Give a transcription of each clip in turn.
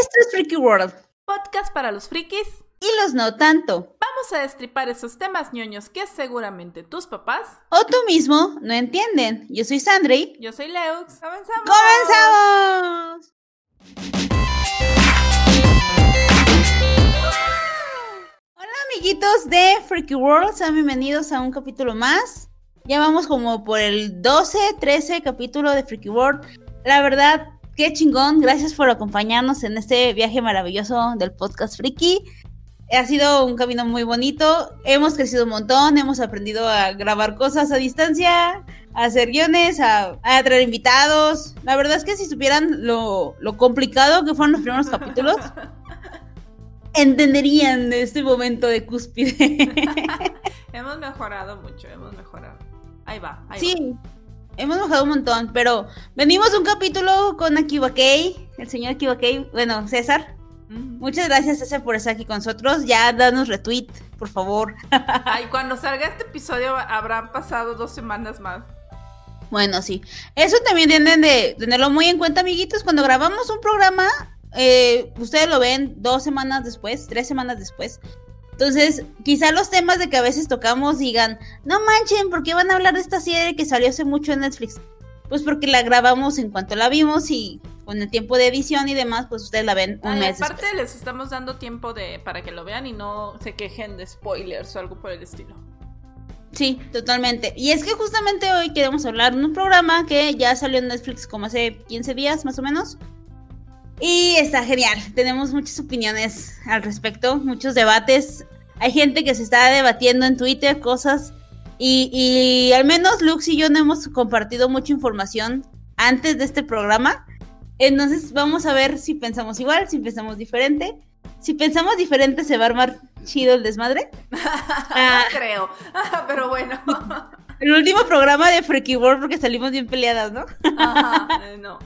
Esto es Freaky World. Podcast para los frikis. Y los no tanto. Vamos a destripar esos temas ñoños que seguramente tus papás o tú mismo no entienden. Yo soy Sandri. Yo soy Leux. ¡Comenzamos! ¡Comenzamos! Hola amiguitos de Freaky World, sean bienvenidos a un capítulo más. Ya vamos como por el 12, 13 capítulo de Freaky World. La verdad, qué chingón. Gracias por acompañarnos en este viaje maravilloso del podcast Freaky. Ha sido un camino muy bonito. Hemos crecido un montón. Hemos aprendido a grabar cosas a distancia, a hacer guiones, a, a traer invitados. La verdad es que si supieran lo, lo complicado que fueron los primeros capítulos, entenderían de este momento de cúspide. hemos mejorado mucho, hemos mejorado. Ahí va. Ahí sí. Hemos bajado un montón, pero venimos un capítulo con Akiba Kei, el señor Akiba Kei, bueno, César. Muchas gracias, César, por estar aquí con nosotros. Ya danos retweet, por favor. Ay, cuando salga este episodio habrán pasado dos semanas más. Bueno, sí. Eso también tienen de tenerlo muy en cuenta, amiguitos. Cuando grabamos un programa, eh, ustedes lo ven dos semanas después, tres semanas después. Entonces, quizá los temas de que a veces tocamos digan, no manchen, ¿por qué van a hablar de esta serie que salió hace mucho en Netflix? Pues porque la grabamos en cuanto la vimos y con el tiempo de edición y demás, pues ustedes la ven un mes. Aparte les estamos dando tiempo de para que lo vean y no se quejen de spoilers o algo por el estilo. Sí, totalmente. Y es que justamente hoy queremos hablar de un programa que ya salió en Netflix como hace 15 días más o menos. Y está genial. Tenemos muchas opiniones al respecto, muchos debates. Hay gente que se está debatiendo en Twitter cosas. Y, al menos Lux y yo no hemos compartido mucha información antes de este programa. Entonces vamos a ver si pensamos igual, si pensamos diferente. Si pensamos diferente, se va a armar chido el desmadre. ah, creo, pero bueno. El último programa de Freaky World porque salimos bien peleadas, ¿no? Ajá, eh, no.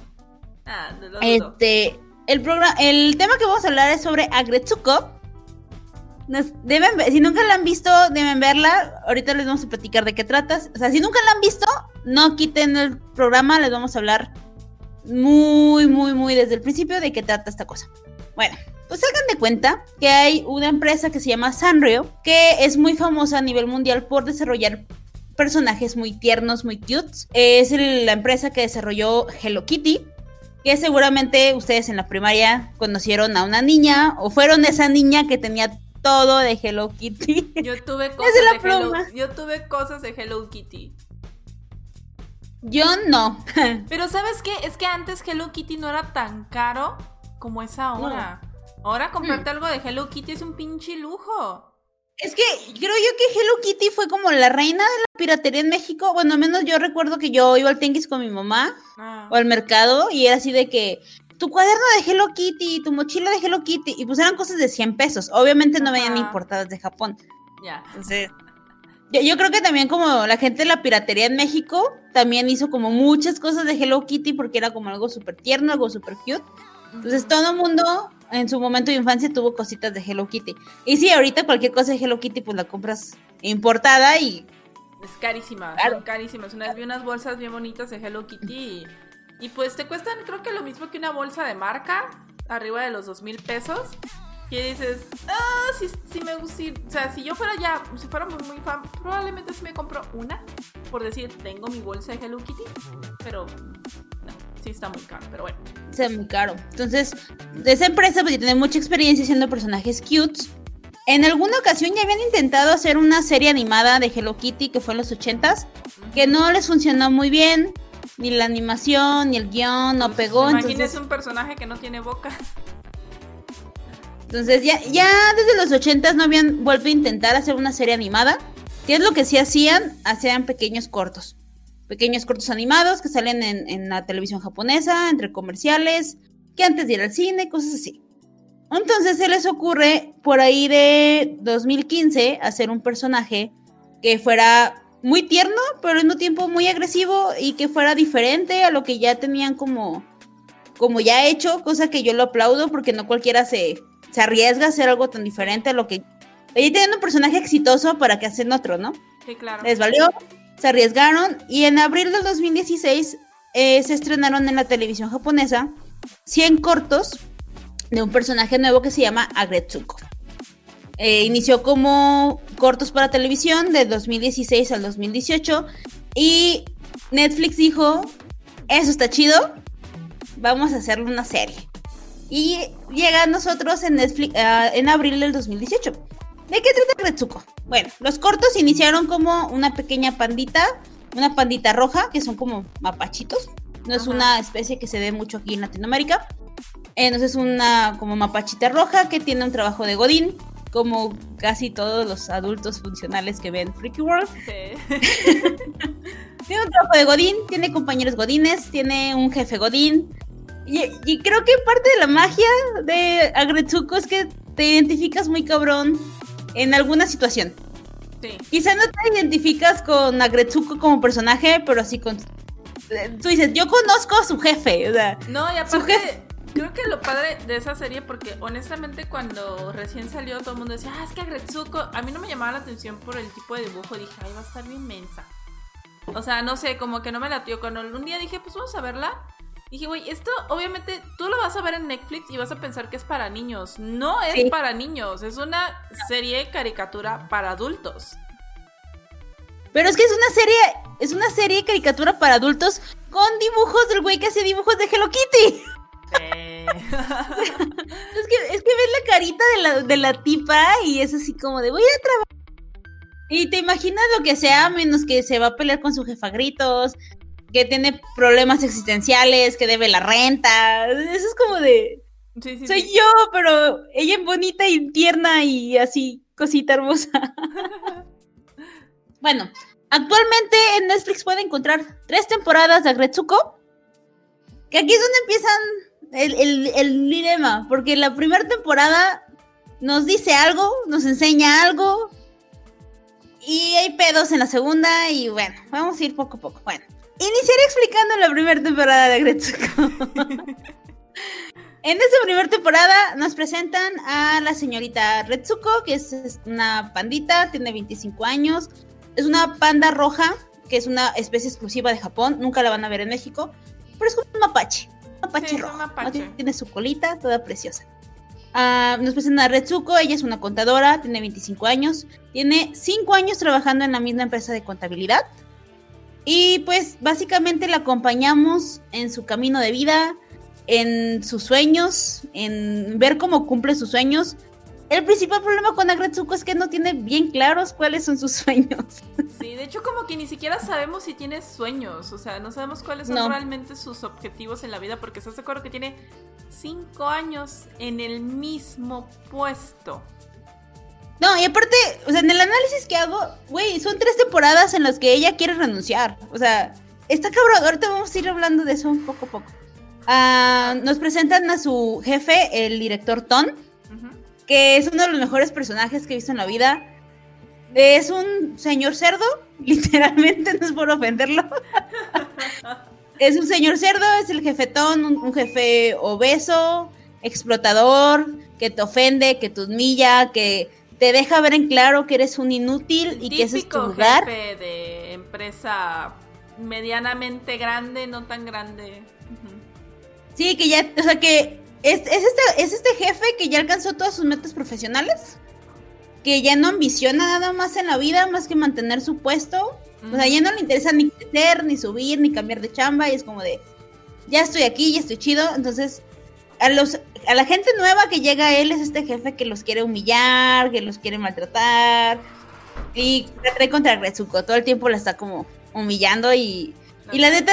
Ah, este, el, programa, el tema que vamos a hablar es sobre Agretsuko. si nunca la han visto, deben verla. Ahorita les vamos a platicar de qué tratas. O sea, si nunca la han visto, no quiten el programa, les vamos a hablar muy, muy, muy desde el principio de qué trata esta cosa. Bueno, pues hagan de cuenta que hay una empresa que se llama Sanrio, que es muy famosa a nivel mundial por desarrollar personajes muy tiernos, muy cute. Es la empresa que desarrolló Hello Kitty, que seguramente ustedes en la primaria conocieron a una niña o fueron esa niña que tenía todo de Hello Kitty. Yo tuve cosas, de, Hello, yo tuve cosas de Hello Kitty. Yo no. Pero ¿sabes qué? Es que antes Hello Kitty no era tan caro como es ahora. Ahora comprarte mm. algo de Hello Kitty es un pinche lujo. Es que creo yo que Hello Kitty fue como la reina de la piratería en México. Bueno, al menos yo recuerdo que yo iba al Tenguis con mi mamá ah. o al mercado y era así de que tu cuaderno de Hello Kitty, tu mochila de Hello Kitty, y pues eran cosas de 100 pesos. Obviamente no venían importadas de Japón. Ya. Entonces, yo, creo que también como la gente de la piratería en México también hizo como muchas cosas de Hello Kitty porque era como algo súper tierno, algo súper cute. Entonces todo el mundo en su momento de infancia tuvo cositas de Hello Kitty. Y sí, ahorita cualquier cosa de Hello Kitty pues la compras importada y... Es carísima, son carísimas. Una vez vi unas bolsas bien bonitas de Hello Kitty y, pues te cuestan creo que lo mismo que una bolsa de marca, arriba de los dos mil pesos. Y dices, ah, si, si me gusta, o sea, si yo fuera ya, si fuera muy, muy fan, probablemente si me compro una, por decir, tengo mi bolsa de Hello Kitty, pero sí está muy caro, pero bueno. Está muy caro. Entonces, de esa empresa pues tiene mucha experiencia haciendo personajes cutes. En alguna ocasión ya habían intentado hacer una serie animada de Hello Kitty que fue en los 80s, que no les funcionó muy bien, ni la animación, ni el guion, no pues, pegó. Imagínese un personaje que no tiene boca. Entonces ya, ya desde los 80 no habían vuelto a intentar hacer una serie animada. ¿Qué es lo que sí hacían? Hacían pequeños cortos. Pequeños cortos animados que salen en, la televisión japonesa, entre comerciales, que antes de ir al cine, cosas así. Entonces se les ocurre por ahí de 2015 hacer un personaje que fuera muy tierno, pero al mismo tiempo muy agresivo y que fuera diferente a lo que ya tenían como, como ya hecho, cosa que yo lo aplaudo porque no cualquiera se, se arriesga a hacer algo tan diferente a lo que... Ahí teniendo un personaje exitoso para que hacen otro, ¿no? Sí, claro. Les valió, se arriesgaron y en abril del 2016 eh, se estrenaron en la televisión japonesa 100 cortos de un personaje nuevo que se llama Agretsuko. Eh, inició como cortos para televisión de 2016 al 2018 y Netflix dijo, eso está chido, vamos a hacerle una serie. Y llega a nosotros en Netflix ah, en abril del 2018. ¿De qué trata Agretsuko? Bueno, los cortos iniciaron como una pequeña pandita, una pandita roja, que son como mapachitos. No es una especie que se ve mucho aquí en Latinoamérica. Entonces es una como mapachita roja que tiene un trabajo de Godín, como casi todos los adultos funcionales que ven Freaky World. tiene un trabajo de Godín, tiene compañeros Godines, tiene un jefe Godín. Y, creo que parte de la magia de Agretsuko es que te identificas muy cabrón en alguna situación. Sí. Quizá no te identificas con Agretsuko como personaje, pero así con... Tú dices, yo conozco a su jefe, o sea... No, y aparte, Creo que lo padre de esa serie, porque honestamente cuando recién salió todo el mundo decía, ah, es que Agretsuko, a mí no me llamaba la atención por el tipo de dibujo, dije, ay, va a estar bien mensa. O sea, no sé, como que no me latió. Cuando un día dije, pues vamos a verla. Dije, güey, esto obviamente tú lo vas a ver en Netflix y vas a pensar que es para niños. No es para niños, es una serie caricatura para adultos. Pero es que es una serie, es una serie caricatura para adultos con dibujos del güey que hace dibujos de Hello Kitty. es, que, es que ves la carita de la, de la tipa y es así como de voy a trabajar. Y te imaginas lo que sea, menos que se va a pelear con su jefa gritos, que tiene problemas existenciales, que debe la renta. Eso es como de. soy yo, pero ella es bonita y tierna y así, cosita hermosa. bueno, actualmente en Netflix puede encontrar tres temporadas de Agretsuko. Que aquí es donde empiezan el, dilema, porque la primera temporada nos dice algo, nos enseña algo, y hay pedos en la segunda, y bueno, vamos a ir poco a poco. Bueno, iniciaré explicando la primera temporada de Gretsuko. en esta primera temporada nos presentan a la señorita Retsuko, que es una pandita, tiene 25 años, es una panda roja, que es una especie exclusiva de Japón, nunca la van a ver en México, pero es como un mapache mapache rojo. Tiene su colita, toda preciosa. Ah, nos presenta a Retsuko, ella es una contadora, tiene 25 años, tiene 5 años trabajando en la misma empresa de contabilidad. Y pues básicamente la acompañamos en su camino de vida, en sus sueños, en ver cómo cumple sus sueños, el principal problema con Agretsuko es que no tiene bien claros cuáles son sus sueños. Sí, de hecho como que ni siquiera sabemos si tiene sueños, o sea, no sabemos cuáles son realmente sus objetivos en la vida porque estás de acuerdo que tiene cinco años en el mismo puesto. No, y aparte, o sea, en el análisis que hago, güey, son tres temporadas en las que ella quiere renunciar. O sea, está cabrón, ahorita vamos a ir hablando de eso un poco a poco. Ah, nos presentan a su jefe, el director Ton que es uno de los mejores personajes que he visto en la vida. Es un señor cerdo, literalmente, no es por ofenderlo. es un señor cerdo, es el jefetón, un, jefe obeso, explotador, que te ofende, que te humilla, que te deja ver en claro que eres un inútil y que ese es tu lugar. jefe de empresa medianamente grande, no tan grande. Sí, que ya, o sea, que es, este, es este jefe que ya alcanzó todas sus metas profesionales, que ya no ambiciona nada más en la vida más que mantener su puesto. O sea, ya no le interesa ni crecer, ni subir, ni cambiar de chamba, y es como de, ya estoy aquí, ya estoy chido. Entonces, a, los, a la gente nueva que llega a él es este jefe que los quiere humillar, que los quiere maltratar, y la trae contra Retsuko, todo el tiempo la está como humillando y, y la neta,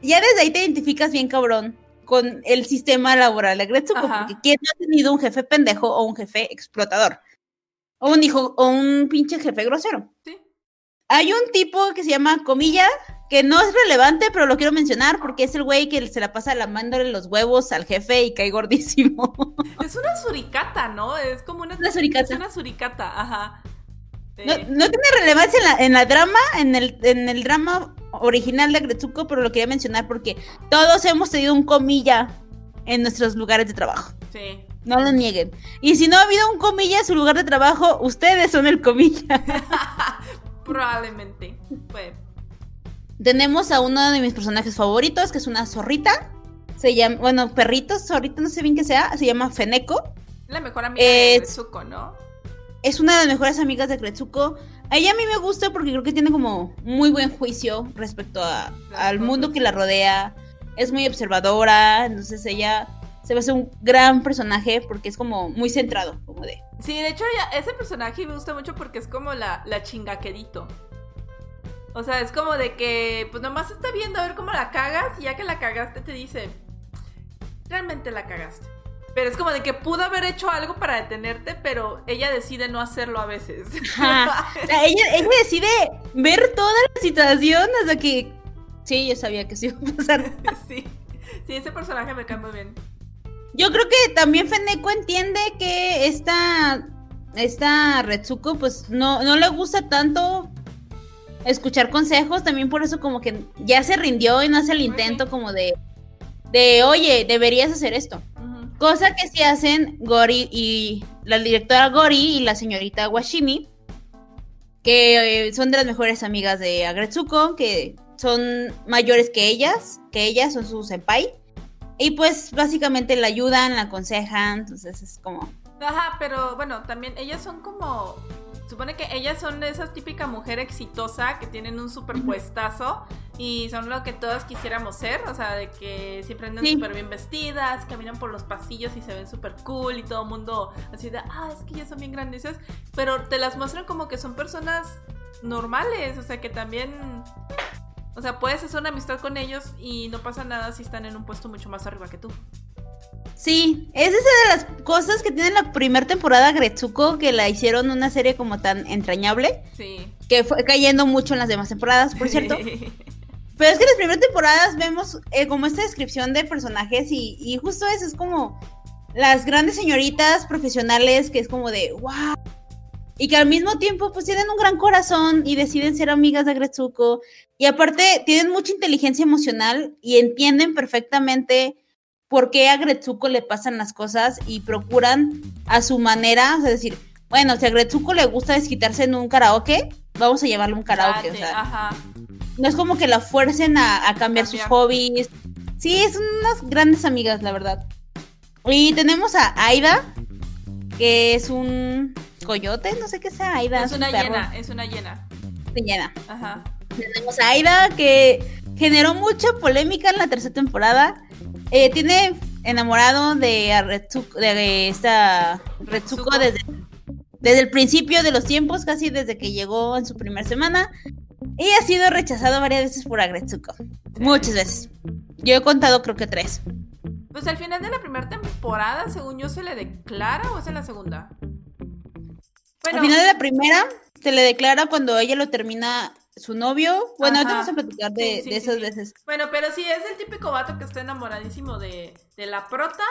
ya desde ahí te identificas bien cabrón con el sistema laboral de Gretsuko, porque ¿quién ha tenido un jefe pendejo o un jefe explotador? O un hijo, o un pinche jefe grosero. Sí. Hay un tipo que se llama Comilla, que no es relevante, pero lo quiero mencionar porque es el güey que se la pasa lamándole los huevos al jefe y cae gordísimo. Es una suricata, ¿no? Es como una, una suricata. Es una suricata, ajá. No, tiene relevancia en la, en la drama, en el, en el drama original de Gretsuko, pero lo quería mencionar porque todos hemos tenido un comilla en nuestros lugares de trabajo. Sí. No lo nieguen. Y si no ha habido un comilla en su lugar de trabajo, ustedes son el comilla. Probablemente. Tenemos a uno de mis personajes favoritos, que es una zorrita. se llama, bueno, perritos, ahorita no sé bien qué sea, se llama Feneko. La mejor amiga de Gretsuko, ¿no? Es una de las mejores amigas de Gretsuko. A ella a mí me gusta porque creo que tiene como muy buen juicio respecto a, al mundo que la rodea. Es muy observadora, entonces ella se va a hacer un gran personaje porque es como muy centrado, como de... Sí, de hecho ese personaje me gusta mucho porque es como la, la chingaquerito. O sea, es como de que, pues nomás está viendo a ver cómo la cagas y ya que la cagaste te dice, realmente la cagaste. Pero es como de que pudo haber hecho algo para detenerte, pero ella decide no hacerlo a veces. ella, decide ver toda la situación hasta que... Sí, yo sabía que sí iba a pasar. sí, sí, ese personaje me cae muy bien. Yo creo que también Feneko entiende que esta, esta Retsuko pues no, no le gusta tanto escuchar consejos, también por eso como que ya se rindió y no hace el intento como de, de oye, deberías hacer esto. Cosa que sí hacen Gori y la directora Gori y la señorita Washimi, que eh, son de las mejores amigas de Agretsuko, que son mayores que ellas, que ellas son su senpai. Y pues básicamente la ayudan, la aconsejan, entonces es como... Ajá, pero bueno, también ellas son como supone que ellas son de esa típica mujer exitosa que tienen un super puestazo y son lo que todas quisiéramos ser, o sea, de que siempre andan súper bien vestidas, caminan por los pasillos y se ven súper cool y todo el mundo así de, ah, es que ellas son bien grandiosas, pero te las muestran como que son personas normales, o sea, que también... O sea, puedes hacer una amistad con ellos y no pasa nada si están en un puesto mucho más arriba que tú. Sí, es esa de las cosas que tiene la primera temporada Gretsuko, que la hicieron una serie como tan entrañable. Sí. Que fue cayendo mucho en las demás temporadas, por cierto. Pero es que en las primeras temporadas vemos eh, como esta descripción de personajes y, y, justo eso es como las grandes señoritas profesionales que es como de wow. Y que al mismo tiempo pues tienen un gran corazón y deciden ser amigas de Gretsuko. Y aparte tienen mucha inteligencia emocional y entienden perfectamente por qué a Gretsuko le pasan las cosas y procuran a su manera, o sea, decir, bueno, si a Gretsuko le gusta desquitarse en un karaoke, vamos a llevarle un karaoke, o sea, no es como que la fuercen a, cambiar sus hobbies. Sí, son unas grandes amigas, la verdad. Y tenemos a Aida, que es un coyote, no sé qué sea Aida. Es, una llena, es una llena. Llena. Ajá. Tenemos a Aida, que generó mucha polémica en la tercera temporada eh, tiene enamorado de, Retsuko, de esta Retsuko desde, desde el principio de los tiempos, casi desde que llegó en su primera semana. Y ha sido rechazado varias veces por Agretsuko. Muchas veces. Yo he contado creo que tres. Pues al final de la primera temporada, según yo, se le declara o es en la segunda. Al final de la primera, se le declara cuando ella lo termina su novio. Bueno, ahorita vamos a platicar de, esas veces. Bueno, pero sí, es el típico vato que está enamoradísimo de, de, la prota,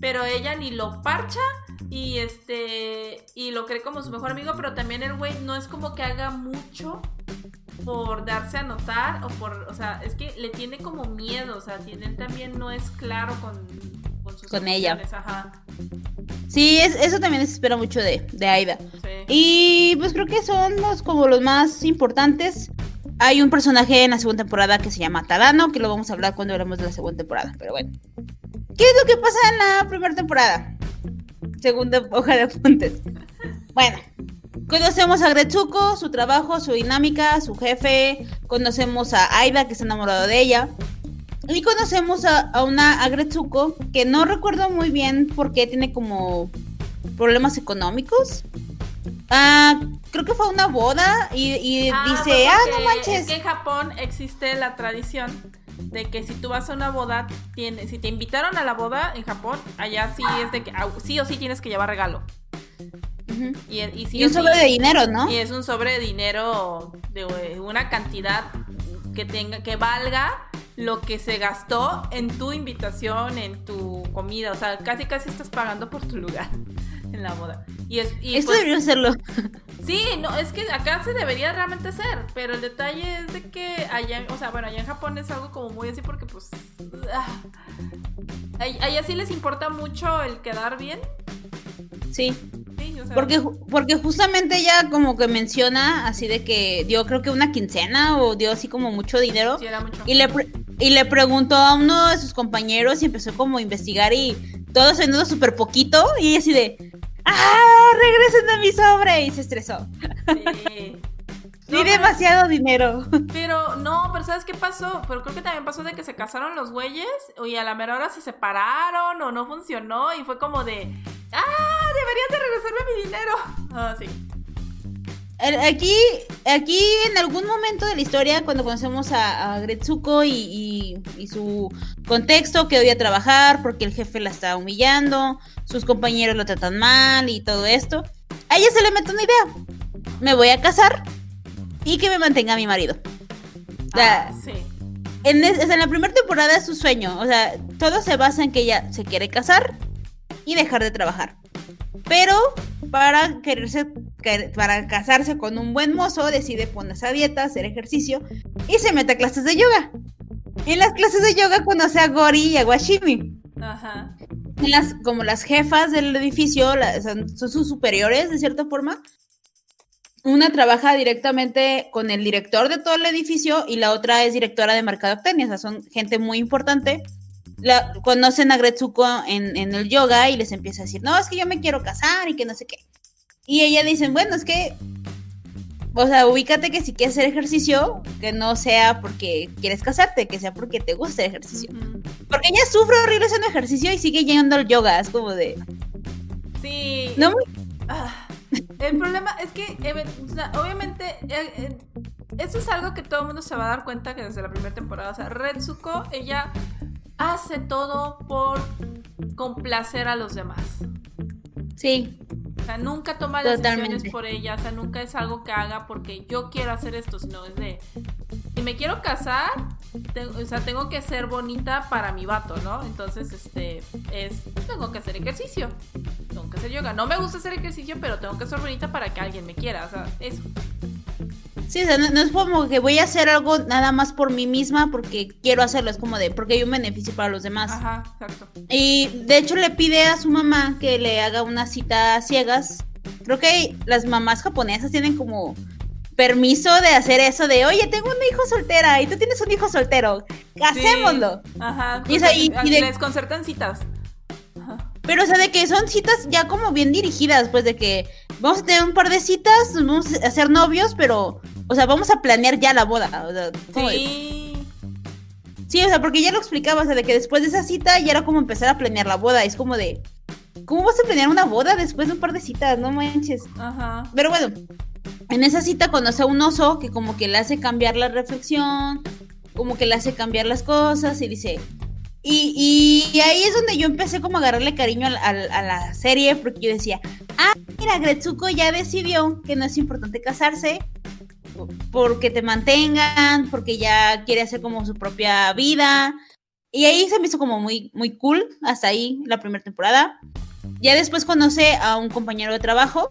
pero ella ni lo parcha y este y lo cree como su mejor amigo, pero también el güey no es como que haga mucho por darse a notar o por, o sea, es que le tiene como miedo, o sea, él también no es claro con, con sus con ella. Ajá. Sí, eso también se espera mucho de, de Aida. Y pues creo que son los como los más importantes. Hay un personaje en la segunda temporada que se llama Tadano, que lo vamos a hablar cuando hablemos de la segunda temporada, pero bueno. ¿Qué es lo que pasa en la primera temporada? Segunda hoja de apuntes. Bueno, conocemos a Gretsuko, su trabajo, su dinámica, su jefe. Conocemos a Aida, que está enamorado de ella. Y conocemos a, una Agretsuko que no recuerdo muy bien por qué tiene como problemas económicos. Ah, creo que fue una boda y, ah, dice, ah, no manches. Es que en Japón existe la tradición de que si tú vas a una boda, tiene, si te invitaron a la boda en Japón, allá sí es de que sí o sí tienes que llevar regalo. y, un sobre de dinero, ¿no? Y es un sobre de dinero de una cantidad que tenga, que valga lo que se gastó en tu invitación, en tu comida. O sea, casi casi estás pagando por tu lugar en la boda. Y es, y Esto pues debería serlo. Sí, no, es que acá se debería realmente ser, pero el detalle es de que allá, o sea, bueno, allá en Japón es algo como muy así porque pues... Ah, allá sí les importa mucho el quedar bien. Sí. porque, porque justamente ella como que menciona así de que dio creo que una quincena o dio así como mucho dinero. Y le, y le preguntó a uno de sus compañeros y empezó como a investigar y todo siendo súper poquito y así de, ¡ah! Regresen a mi sobre y se estresó. Sí. Ni demasiado dinero. Pero no, pero ¿sabes qué pasó? Pero creo que también pasó de que se casaron los güeyes y a la mera hora se separaron o no funcionó y fue como de, ¡ah! Deberías de regresarme mi dinero. Ah, sí. Aquí, aquí en algún momento de la historia, cuando conocemos a, a Gretsuko y, su contexto, que odia trabajar porque el jefe la está humillando, sus compañeros lo tratan mal y todo esto, a ella se le mete una idea. Me voy a casar y que me mantenga mi marido. Ah, sí. En, en la primera temporada es su sueño. O sea, todo se basa en que ella se quiere casar y dejar de trabajar. Pero para quererse, para casarse con un buen mozo, decide ponerse a dieta, hacer ejercicio y se mete a clases de yoga. En las clases de yoga conoce a Gori y a Washimi. Ajá. Las, como las jefas del edificio, son, sus superiores de cierta forma. Una trabaja directamente con el director de todo el edificio y la otra es directora de mercadotecnia, o sea, son gente muy importante la, conocen a Gretsuko en, en, el yoga y les empieza a decir, no, es que yo me quiero casar y que no sé qué. Y ella dicen, bueno, es que, o sea, ubícate que si quieres hacer ejercicio, que no sea porque quieres casarte, que sea porque te gusta el ejercicio. Porque ella sufre horrible haciendo ejercicio y sigue yendo al yoga, es como de... Sí. No ah, el problema es que, obviamente, eh, eh, eso es algo que todo el mundo se va a dar cuenta que desde la primera temporada, o sea, Retsuko, ella hace todo por complacer a los demás. Sí. O sea, nunca toma decisiones por ella, o sea, nunca es algo que haga porque yo quiero hacer esto, sino es de, si me quiero casar, o sea, tengo que ser bonita para mi vato, ¿no? Entonces, este, es, tengo que hacer ejercicio, tengo que hacer yoga. No me gusta hacer ejercicio, pero tengo que ser bonita para que alguien me quiera, o sea, eso. Sí, o sea, no, es como que voy a hacer algo nada más por mí misma porque quiero hacerlo, es como de porque hay un beneficio para los demás. Ajá, exacto. Y de hecho le pide a su mamá que le haga una cita a ciegas. Creo que las mamás japonesas tienen como permiso de hacer eso de, oye, tengo una hijo soltera y tú tienes un hijo soltero, casémoslo. Ajá. Y, y, les concertan citas. Pero, o sea, de que son citas ya como bien dirigidas, pues de que vamos a tener un par de citas, vamos a hacer novios, pero, o sea, vamos a planear ya la boda. sí. Sí, o sea, porque ya lo explicaba, o sea, de que después de esa cita ya era como empezar a planear la boda. Es como de, ¿cómo vas a planear una boda después de un par de citas? No manches. Ajá. Pero bueno, en esa cita conoce a un oso que como que le hace cambiar la reflexión, como que le hace cambiar las cosas y dice, y, ahí es donde yo empecé como a agarrarle cariño a, la serie, porque yo decía, ah, mira, Gretsuko ya decidió que no es importante casarse, porque te mantengan, porque ya quiere hacer como su propia vida. Y ahí se me hizo como muy, muy cool, hasta ahí la primera temporada. Ya después conoce a un compañero de trabajo.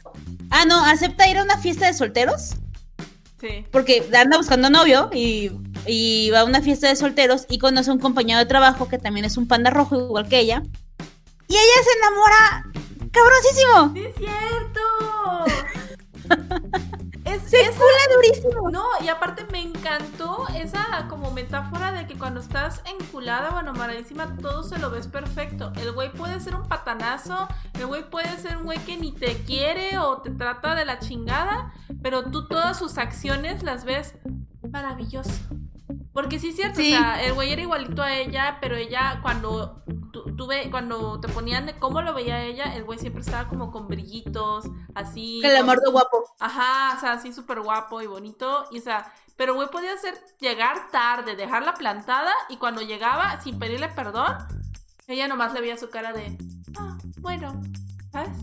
Ah, no, acepta ir a una fiesta de solteros. Sí. Porque anda buscando novio y y va a una fiesta de solteros y conoce a un compañero de trabajo que también es un panda rojo igual que ella. Y ella se enamora cabrosísimo. es cierto. Y aparte me encantó esa como metáfora de que cuando estás enculada o enamoradísima todo se lo ves perfecto. El güey puede ser un patanazo, el güey puede ser un güey que ni te quiere o te trata de la chingada, pero tú todas sus acciones las ves maravilloso. Porque sí es cierto, o sea, el güey era igualito a ella, pero ella cuando tuve, cuando te ponían de cómo lo veía ella, el güey siempre estaba como con brillitos, así. Mordo guapo. Ajá, o sea, así súper guapo y bonito. Y o sea, pero güey podía hacer llegar tarde, dejarla plantada, y cuando llegaba, sin pedirle perdón, ella nomás le veía su cara de, ah, bueno, ¿sabes?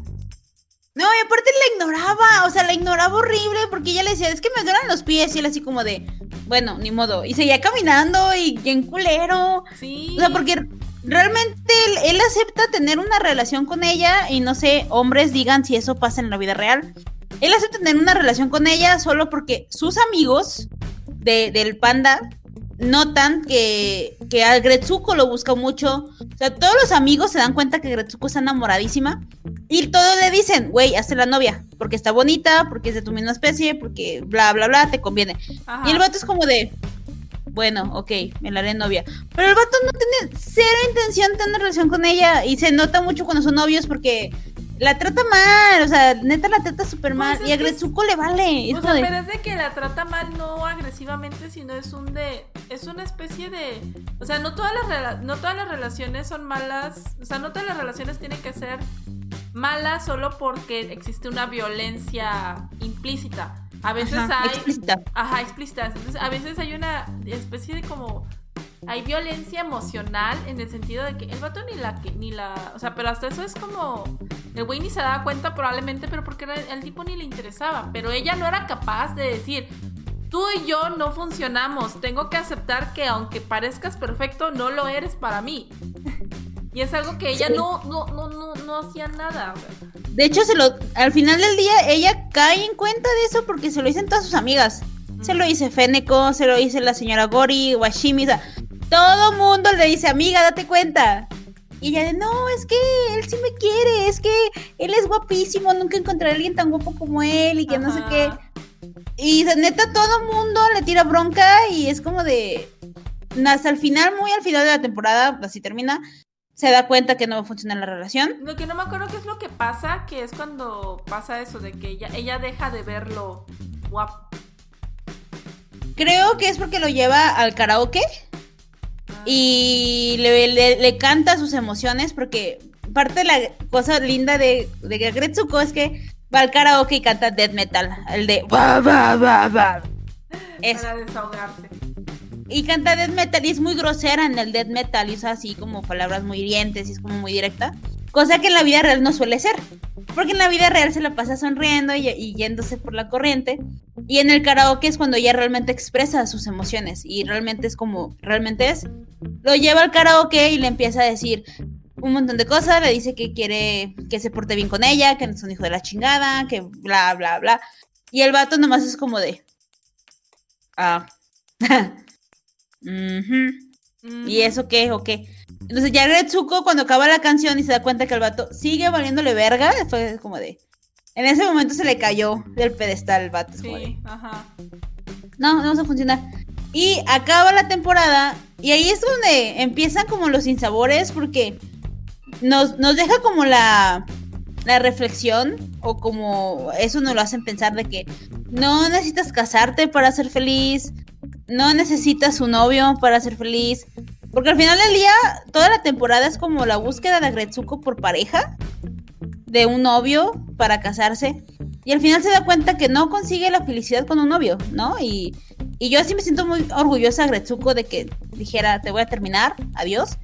No, y aparte la ignoraba, o sea, la ignoraba horrible porque ella le decía, es que me duelen los pies y él así como de, bueno, ni modo. Y seguía caminando y bien culero. Sí. O sea, porque realmente él, acepta tener una relación con ella y no sé, hombres digan si eso pasa en la vida real. Él acepta tener una relación con ella solo porque sus amigos de, del panda notan que, que a Gretsuko lo busca mucho. O sea, todos los amigos se dan cuenta que Gretsuko está enamoradísima. Y todos le dicen, güey, hazte la novia. Porque está bonita, porque es de tu misma especie, porque bla, bla, bla, te conviene. Y el vato es como de, bueno, ok, me la haré novia. Pero el vato no tiene cero intención de tener relación con ella y se nota mucho cuando son novios porque la trata mal, o sea, neta la trata súper mal pues y a Gretsuko le vale. O sea, pero es de que la trata mal no agresivamente, sino es un de, es una especie de, o sea, no todas las, no todas las relaciones son malas, o sea, no todas las relaciones tienen que ser malas solo porque existe una violencia implícita. A veces hay. Explícita. Ajá, explícita. Entonces, a veces hay una especie de como. Hay violencia emocional en el sentido de que el vato ni la. ni la O sea, pero hasta eso es como. El güey ni se daba cuenta probablemente, pero porque el tipo ni le interesaba. Pero ella no era capaz de decir. Tú y yo no funcionamos. Tengo que aceptar que aunque parezcas perfecto, no lo eres para mí. Y es algo que ella no, no, no, no, no hacía nada. De hecho, se lo, al final del día ella cae en cuenta de eso porque se lo dicen todas sus amigas. Se lo dice Feneco, se lo dice la señora Gori, Washimi, o sea, todo mundo le dice, amiga, date cuenta. Y ella de, no, es que él sí me quiere, es que él es guapísimo, nunca encontraré a alguien tan guapo como él y que no sé qué. Y neta, todo mundo le tira bronca y es como de, hasta el final, muy al final de la temporada, así termina, se da cuenta que no va a funcionar la relación. Lo que no me acuerdo qué es lo que pasa, que es cuando pasa eso de que ella, ella deja de verlo guapo. Creo que es porque lo lleva al karaoke ah. y le, canta sus emociones porque parte de la cosa linda de, de Gretsuko es que va al karaoke y canta death metal, el de Para desahogarse. Y canta death metal y es muy grosera en el death metal y usa así como palabras muy hirientes y es como muy directa. Cosa que en la vida real no suele ser. Porque en la vida real se la pasa sonriendo y, yéndose por la corriente. Y en el karaoke es cuando ella realmente expresa sus emociones. Y realmente es como, realmente es. Lo lleva al karaoke y le empieza a decir un montón de cosas. Le dice que quiere que se porte bien con ella, que es un hijo de la chingada, que bla, bla, bla. Y el vato nomás es como de... Ah. ¿Y eso qué o qué? Entonces ya Retsuko cuando acaba la canción y se da cuenta que el vato sigue valiéndole verga, fue como de... En ese momento se le cayó del pedestal el vato. Sí, ajá. No, no vamos a funcionar. Y acaba la temporada y ahí es donde empiezan como los insabores porque nos, nos deja como la, la reflexión o como eso nos lo hacen pensar de que no necesitas casarte para ser feliz, no necesitas un novio para ser feliz. Porque al final del día, toda la temporada es como la búsqueda de Agretsuko por pareja, de un novio para casarse. Y al final se da cuenta que no consigue la felicidad con un novio, ¿no? Y, yo así me siento muy orgullosa, Agretsuko, de que dijera, te voy a terminar, adiós.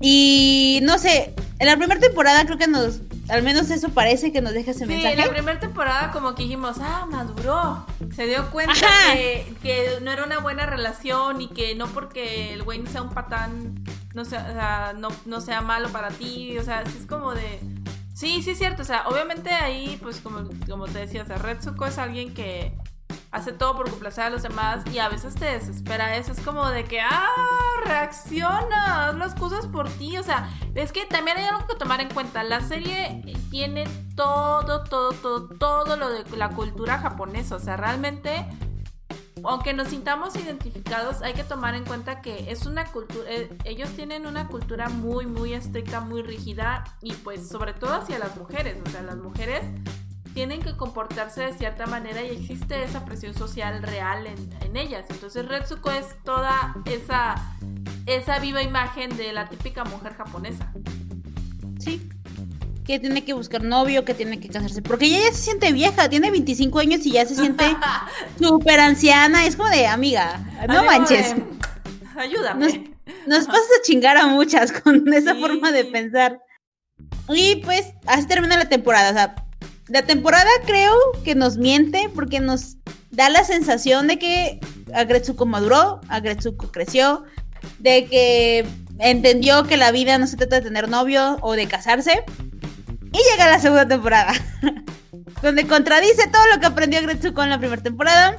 Y no sé, en la primera temporada creo que nos, al menos eso parece que nos deja ese mensaje. Sí, la primera temporada como que dijimos, ah, maduró. Se dio cuenta que, no era una buena relación y que no porque el güey sea un patán, no sea, no, no sea malo para ti. O sea, es como de... Sí, sí es cierto. O sea, obviamente ahí, pues como, como te decía, o sea, Retsuko es alguien que hace todo por complacer a los demás y a veces te desespera eso. Es como de que, ah, reacciona, haz las cosas por ti. O sea, es que también hay algo que tomar en cuenta. La serie tiene todo, todo, todo, todo lo de la cultura japonesa. O sea, realmente aunque nos sintamos identificados, hay que tomar en cuenta que es una cultura, eh, ellos tienen una cultura muy, muy estricta, muy rígida y pues sobre todo hacia las mujeres, o sea, las mujeres tienen que comportarse de cierta manera y existe esa presión social real en, ellas. Entonces Retsuko es toda esa, esa viva imagen de la típica mujer japonesa. Sí. Que tiene que buscar novio, que tiene que casarse. Porque ella ya se siente vieja, tiene 25 años y ya se siente súper anciana. Es como de, amiga, no manches. Ayúdame. Nos, pasas a chingar a muchas con esa forma de pensar. Y pues así termina la temporada. O sea, la temporada creo que nos miente porque nos da la sensación de que Agretsuko maduró, Agretsuko creció, de que entendió que la vida no se trata de tener novio o de casarse. Y llega la segunda temporada, donde contradice todo lo que aprendió Agretsuko en la primera temporada.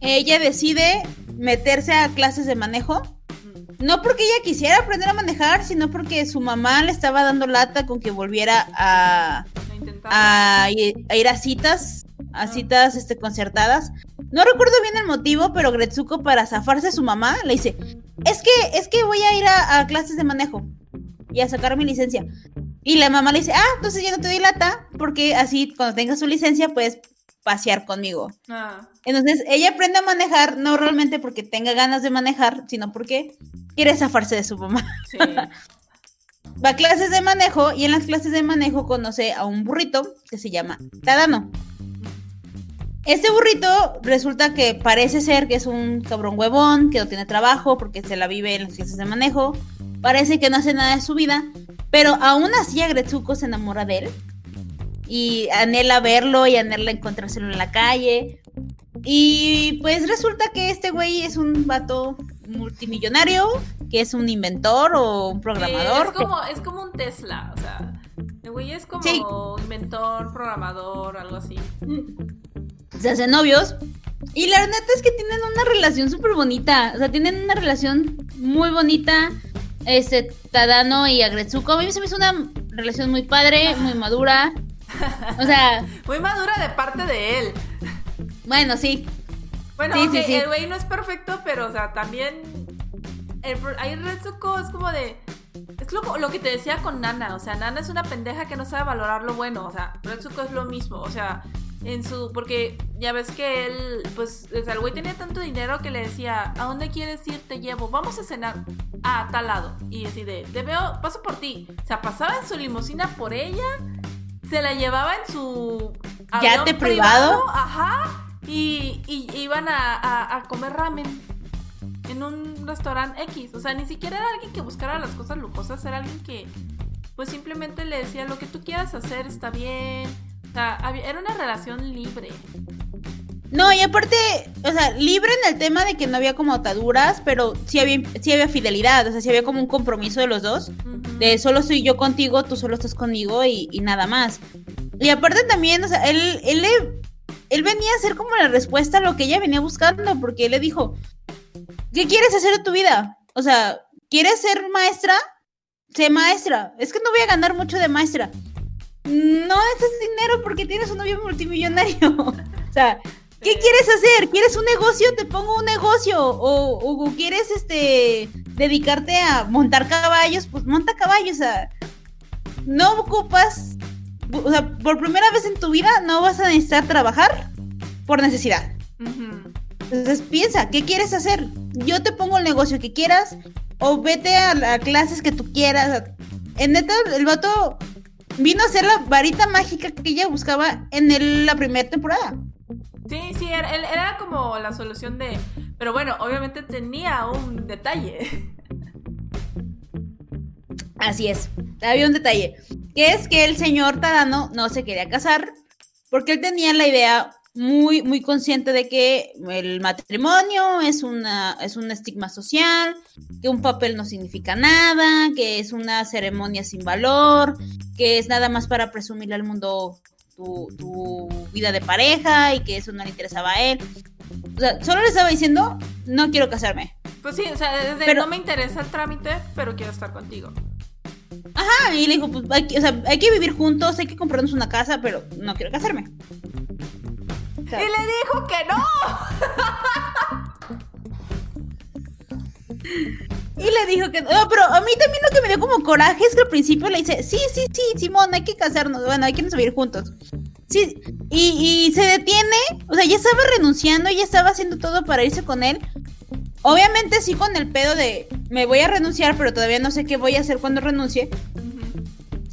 Ella decide meterse a clases de manejo. No porque ella quisiera aprender a manejar, sino porque su mamá le estaba dando lata con que volviera a, a, ir a citas, a citas este, concertadas, No recuerdo bien el motivo, pero Gretsuko para zafarse a su mamá le dice, es que, es que voy a ir a, clases de manejo y a sacar mi licencia. Y la mamá le dice, ah, entonces ya no te doy lata, porque así cuando tengas su licencia puedes pasear conmigo. Ah. Entonces ella aprende a manejar, no realmente porque tenga ganas de manejar, sino porque quiere zafarse de su mamá. Va a clases de manejo y en las clases de manejo conoce a un burrito que se llama Tadano. Este burrito resulta que parece ser que es un cabrón huevón, que no tiene trabajo porque se la vive en las clases de manejo. Parece que no hace nada de su vida, pero aún así Agretsuko se enamora de él y anhela verlo y anhela encontrárselo en la calle. Y pues resulta que este güey es un vato multimillonario, que es un inventor o un programador. es, como, es como un Tesla, o sea, el güey es como inventor, programador, algo así. Se hacen novios. Y la neta es que tienen una relación súper bonita. O sea, tienen una relación muy bonita. Este, Tadano y Agretsuko. A mí se me hizo una relación muy padre, muy madura. O sea. muy madura de parte de él. Bueno, sí. Bueno, sí, el güey no es perfecto, pero, o sea, también. El, ahí Retsuko es como de. Es lo, lo, que te decía con Nana. O sea, Nana es una pendeja que no sabe valorar lo bueno. O sea, Retsuko es lo mismo. O sea, en su porque ya ves que él pues el güey tenía tanto dinero que le decía a dónde quieres ir te llevo vamos a cenar a tal lado y así de te veo paso por ti o sea pasaba en su limusina por ella se la llevaba en su yate privado, ajá y, iban a, a, comer ramen en un restaurante X o sea ni siquiera era alguien que buscara las cosas lujosas era alguien que pues simplemente le decía lo que tú quieras hacer está bien o sea, era una relación libre. No, y aparte, o sea, libre en el tema de que no había como ataduras, pero sí había, sí había fidelidad, o sea, sí había como un compromiso de los dos, de solo soy yo contigo, tú solo estás conmigo y, nada más. Y aparte también, o sea, él, él, él venía a ser como la respuesta a lo que ella venía buscando, porque él le dijo, ¿qué quieres hacer de tu vida? O sea, ¿quieres ser maestra? Sé maestra. Es que no voy a ganar mucho de maestra no es dinero porque tienes un novio multimillonario. o sea, ¿qué quieres hacer? ¿Quieres un negocio? Te pongo un negocio. O, quieres este dedicarte a montar caballos, pues monta caballos. O sea, no ocupas, o sea, por primera vez en tu vida no vas a necesitar trabajar por necesidad. Entonces piensa, ¿qué quieres hacer? Yo te pongo el negocio que quieras o vete a, a clases que tú quieras. En neta, el vato vino a ser la varita mágica que ella buscaba en la primera temporada. Sí, sí, era, era como la solución de... Pero bueno, obviamente tenía un detalle. Así es, había un detalle, que es que el señor Tadano no se quería casar porque él tenía la idea muy, muy consciente de que el matrimonio es, una, es un estigma social, que un papel no significa nada, que es una ceremonia sin valor, que es nada más para presumirle al mundo tu, vida de pareja y que eso no le interesaba a él. O sea, solo le estaba diciendo, no quiero casarme. Pues sí, o sea, desde pero, no me interesa el trámite, pero quiero estar contigo. Ajá, y le dijo, pues hay, o sea, hay que vivir juntos, hay que comprarnos una casa, pero no quiero casarme. Y le dijo que no. Y le dijo que no, pero a mí también lo que me dio como coraje es que al principio le dice, sí, sí, sí, Simón, hay que casarnos, bueno, hay que vivir juntos. Sí, y, y se detiene, o sea, ya estaba renunciando, ya estaba haciendo todo para irse con él. Obviamente sí con el pedo de, me voy a renunciar, pero todavía no sé qué voy a hacer cuando renuncie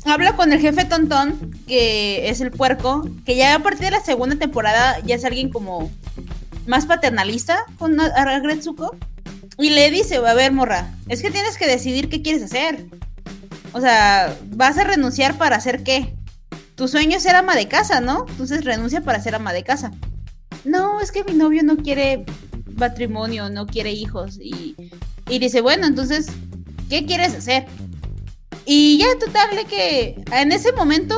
habla con el jefe Tontón, que es el puerco, que ya a partir de la segunda temporada ya es alguien como más paternalista con Agretsuko. Y le dice, a ver, morra, es que tienes que decidir qué quieres hacer. O sea, vas a renunciar para hacer qué. Tu sueño es ser ama de casa, ¿no? Entonces renuncia para ser ama de casa. No, es que mi novio no quiere matrimonio, no quiere hijos. Y, y dice, bueno, entonces, ¿qué quieres hacer? Y ya, total, de que en ese momento,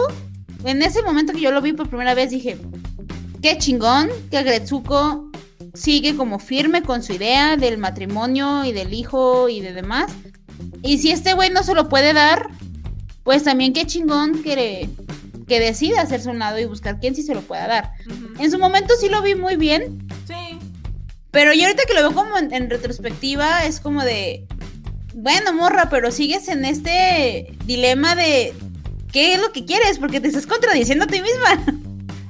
en ese momento que yo lo vi por primera vez, dije, qué chingón que Agretsuko sigue como firme con su idea del matrimonio y del hijo y de demás. Y si este güey no se lo puede dar, pues también qué chingón que, que decida hacerse un lado y buscar quién sí se lo pueda dar. En su momento sí lo vi muy bien. Sí. Pero yo ahorita que lo veo como en, retrospectiva, es como de, bueno, morra, pero sigues en este dilema de qué es lo que quieres, porque te estás contradiciendo a ti misma.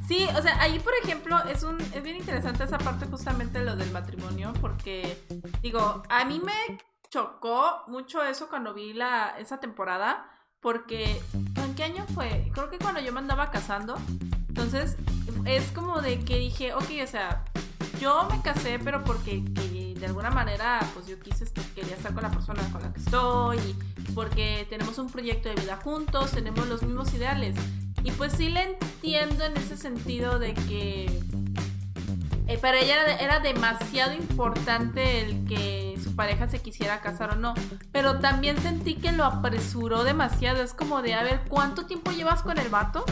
Sí, o sea, ahí por ejemplo es un es bien interesante esa parte justamente lo del matrimonio porque digo, a mí me chocó mucho eso cuando vi la esa temporada porque ¿en qué año fue? Creo que cuando yo me andaba casando. Entonces, es como de que dije, ok, o sea, yo me casé, pero porque de alguna manera, pues yo quise, quería estar con la persona con la que estoy, porque tenemos un proyecto de vida juntos, tenemos los mismos ideales. Y pues sí le entiendo en ese sentido de que eh, para ella era, demasiado importante el que su pareja se quisiera casar o no. Pero también sentí que lo apresuró demasiado. Es como de, a ver, ¿cuánto tiempo llevas con el vato?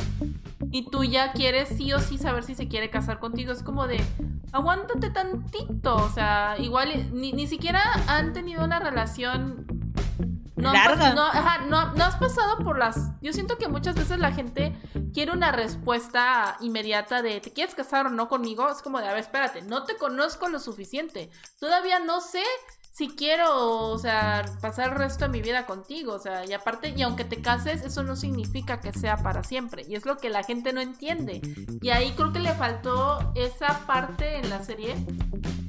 Y tú ya quieres sí o sí saber si se quiere casar contigo. Es como de, aguántate tantito. O sea, igual ni, ni siquiera han tenido una relación no, no, no, has pasado por las... Yo siento que muchas veces la gente quiere una respuesta inmediata de ¿te quieres casar o no conmigo? Es como de, a ver, espérate, no te conozco lo suficiente. Todavía no sé si quiero, o sea, pasar el resto de mi vida contigo, o sea, y aparte, y aunque te cases, eso no significa que sea para siempre, y es lo que la gente no entiende. Y ahí creo que le faltó esa parte en la serie,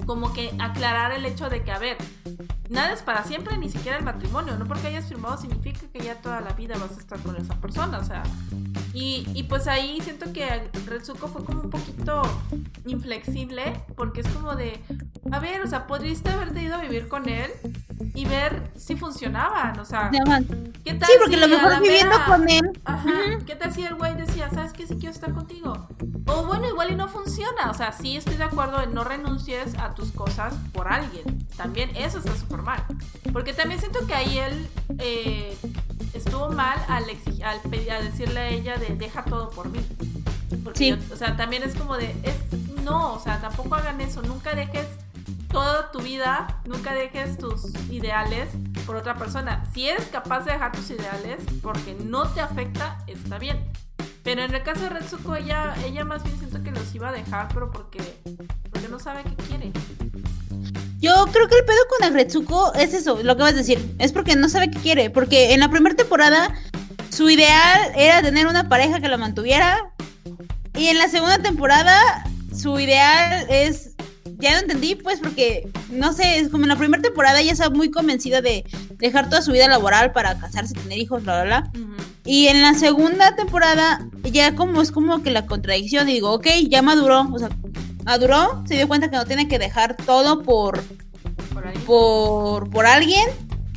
como que aclarar el hecho de que, a ver, nada es para siempre, ni siquiera el matrimonio, no porque hayas firmado significa que ya toda la vida vas a estar con esa persona, o sea, y, y pues ahí siento que Retsuko fue como un poquito inflexible, porque es como de, a ver, o sea, podrías haberte ido a vivir con él y ver si funcionaban, o sea, ¿qué tal? Sí, porque lo mejor viviendo con él. Ajá, ¿qué tal si el güey decía, ¿sabes qué? Si quiero estar contigo. O bueno, igual y no funciona, o sea, sí estoy de acuerdo en no renuncies a tus cosas por alguien. También eso está súper Porque también siento que ahí él eh, estuvo mal al, al a decirle a ella de deja todo por mí. sí. o sea, también es como de, es, no, o sea, tampoco hagan eso, nunca dejes toda tu vida, nunca dejes tus ideales por otra persona. Si eres capaz de dejar tus ideales porque no te afecta, está bien. Pero en el caso de Retsuko, ella, ella más bien siento que los iba a dejar, pero porque, porque no sabe qué quiere. Yo creo que el pedo con Retsuko es eso, lo que vas a decir. Es porque no sabe qué quiere. Porque en la primera temporada, su ideal era tener una pareja que lo mantuviera. Y en la segunda temporada, su ideal es ya lo entendí, pues, porque, no sé, es como en la primera temporada ella está muy convencida de dejar toda su vida laboral para casarse, tener hijos, bla, bla, bla. Y en la segunda temporada, ya como es como que la contradicción, y digo, ok, ya maduró, o sea, maduró, se dio cuenta que no tiene que dejar todo por, por, por, alguien,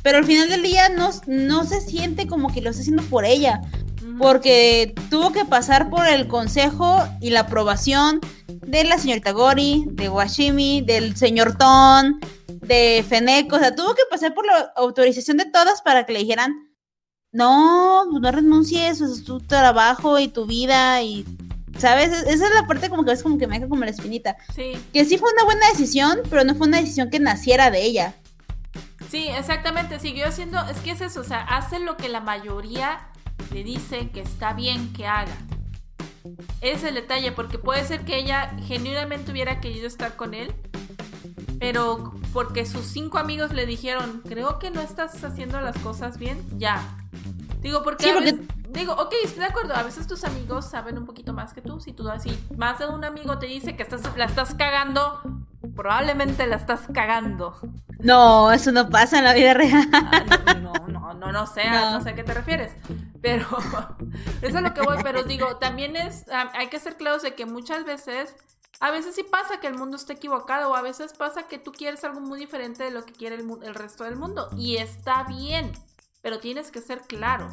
pero al final del día no, no se siente como que lo está haciendo por ella porque tuvo que pasar por el consejo y la aprobación de la señorita Gori, de Washimi, del señor Ton, de Feneco, o sea, tuvo que pasar por la autorización de todas para que le dijeran, no, no renuncies, es tu trabajo y tu vida y ¿Sabes? Esa es la parte como que ves como que me deja como la espinita. Sí. Que sí fue una buena decisión, pero no fue una decisión que naciera de ella. Sí, exactamente. Siguió haciendo. Es que es eso. O sea, hace lo que la mayoría le dice que está bien que haga. Es el detalle, porque puede ser que ella genuinamente hubiera querido estar con él, pero porque sus cinco amigos le dijeron, creo que no estás haciendo las cosas bien, ya. Digo, porque, digo, ok, estoy de acuerdo, a veces tus amigos saben un poquito más que tú, si tú así, más de un amigo te dice que estás, la estás cagando, probablemente la estás cagando. No, eso no pasa en la vida real. Ah, no, no, no, no, sé, no. sé a qué te refieres. Pero eso es lo que voy, pero digo, también es, hay que ser claros de que muchas veces, a veces sí pasa que el mundo está equivocado, o a veces pasa que tú quieres algo muy diferente de lo que quiere el, el resto del mundo. Y está bien, pero tienes que ser claro.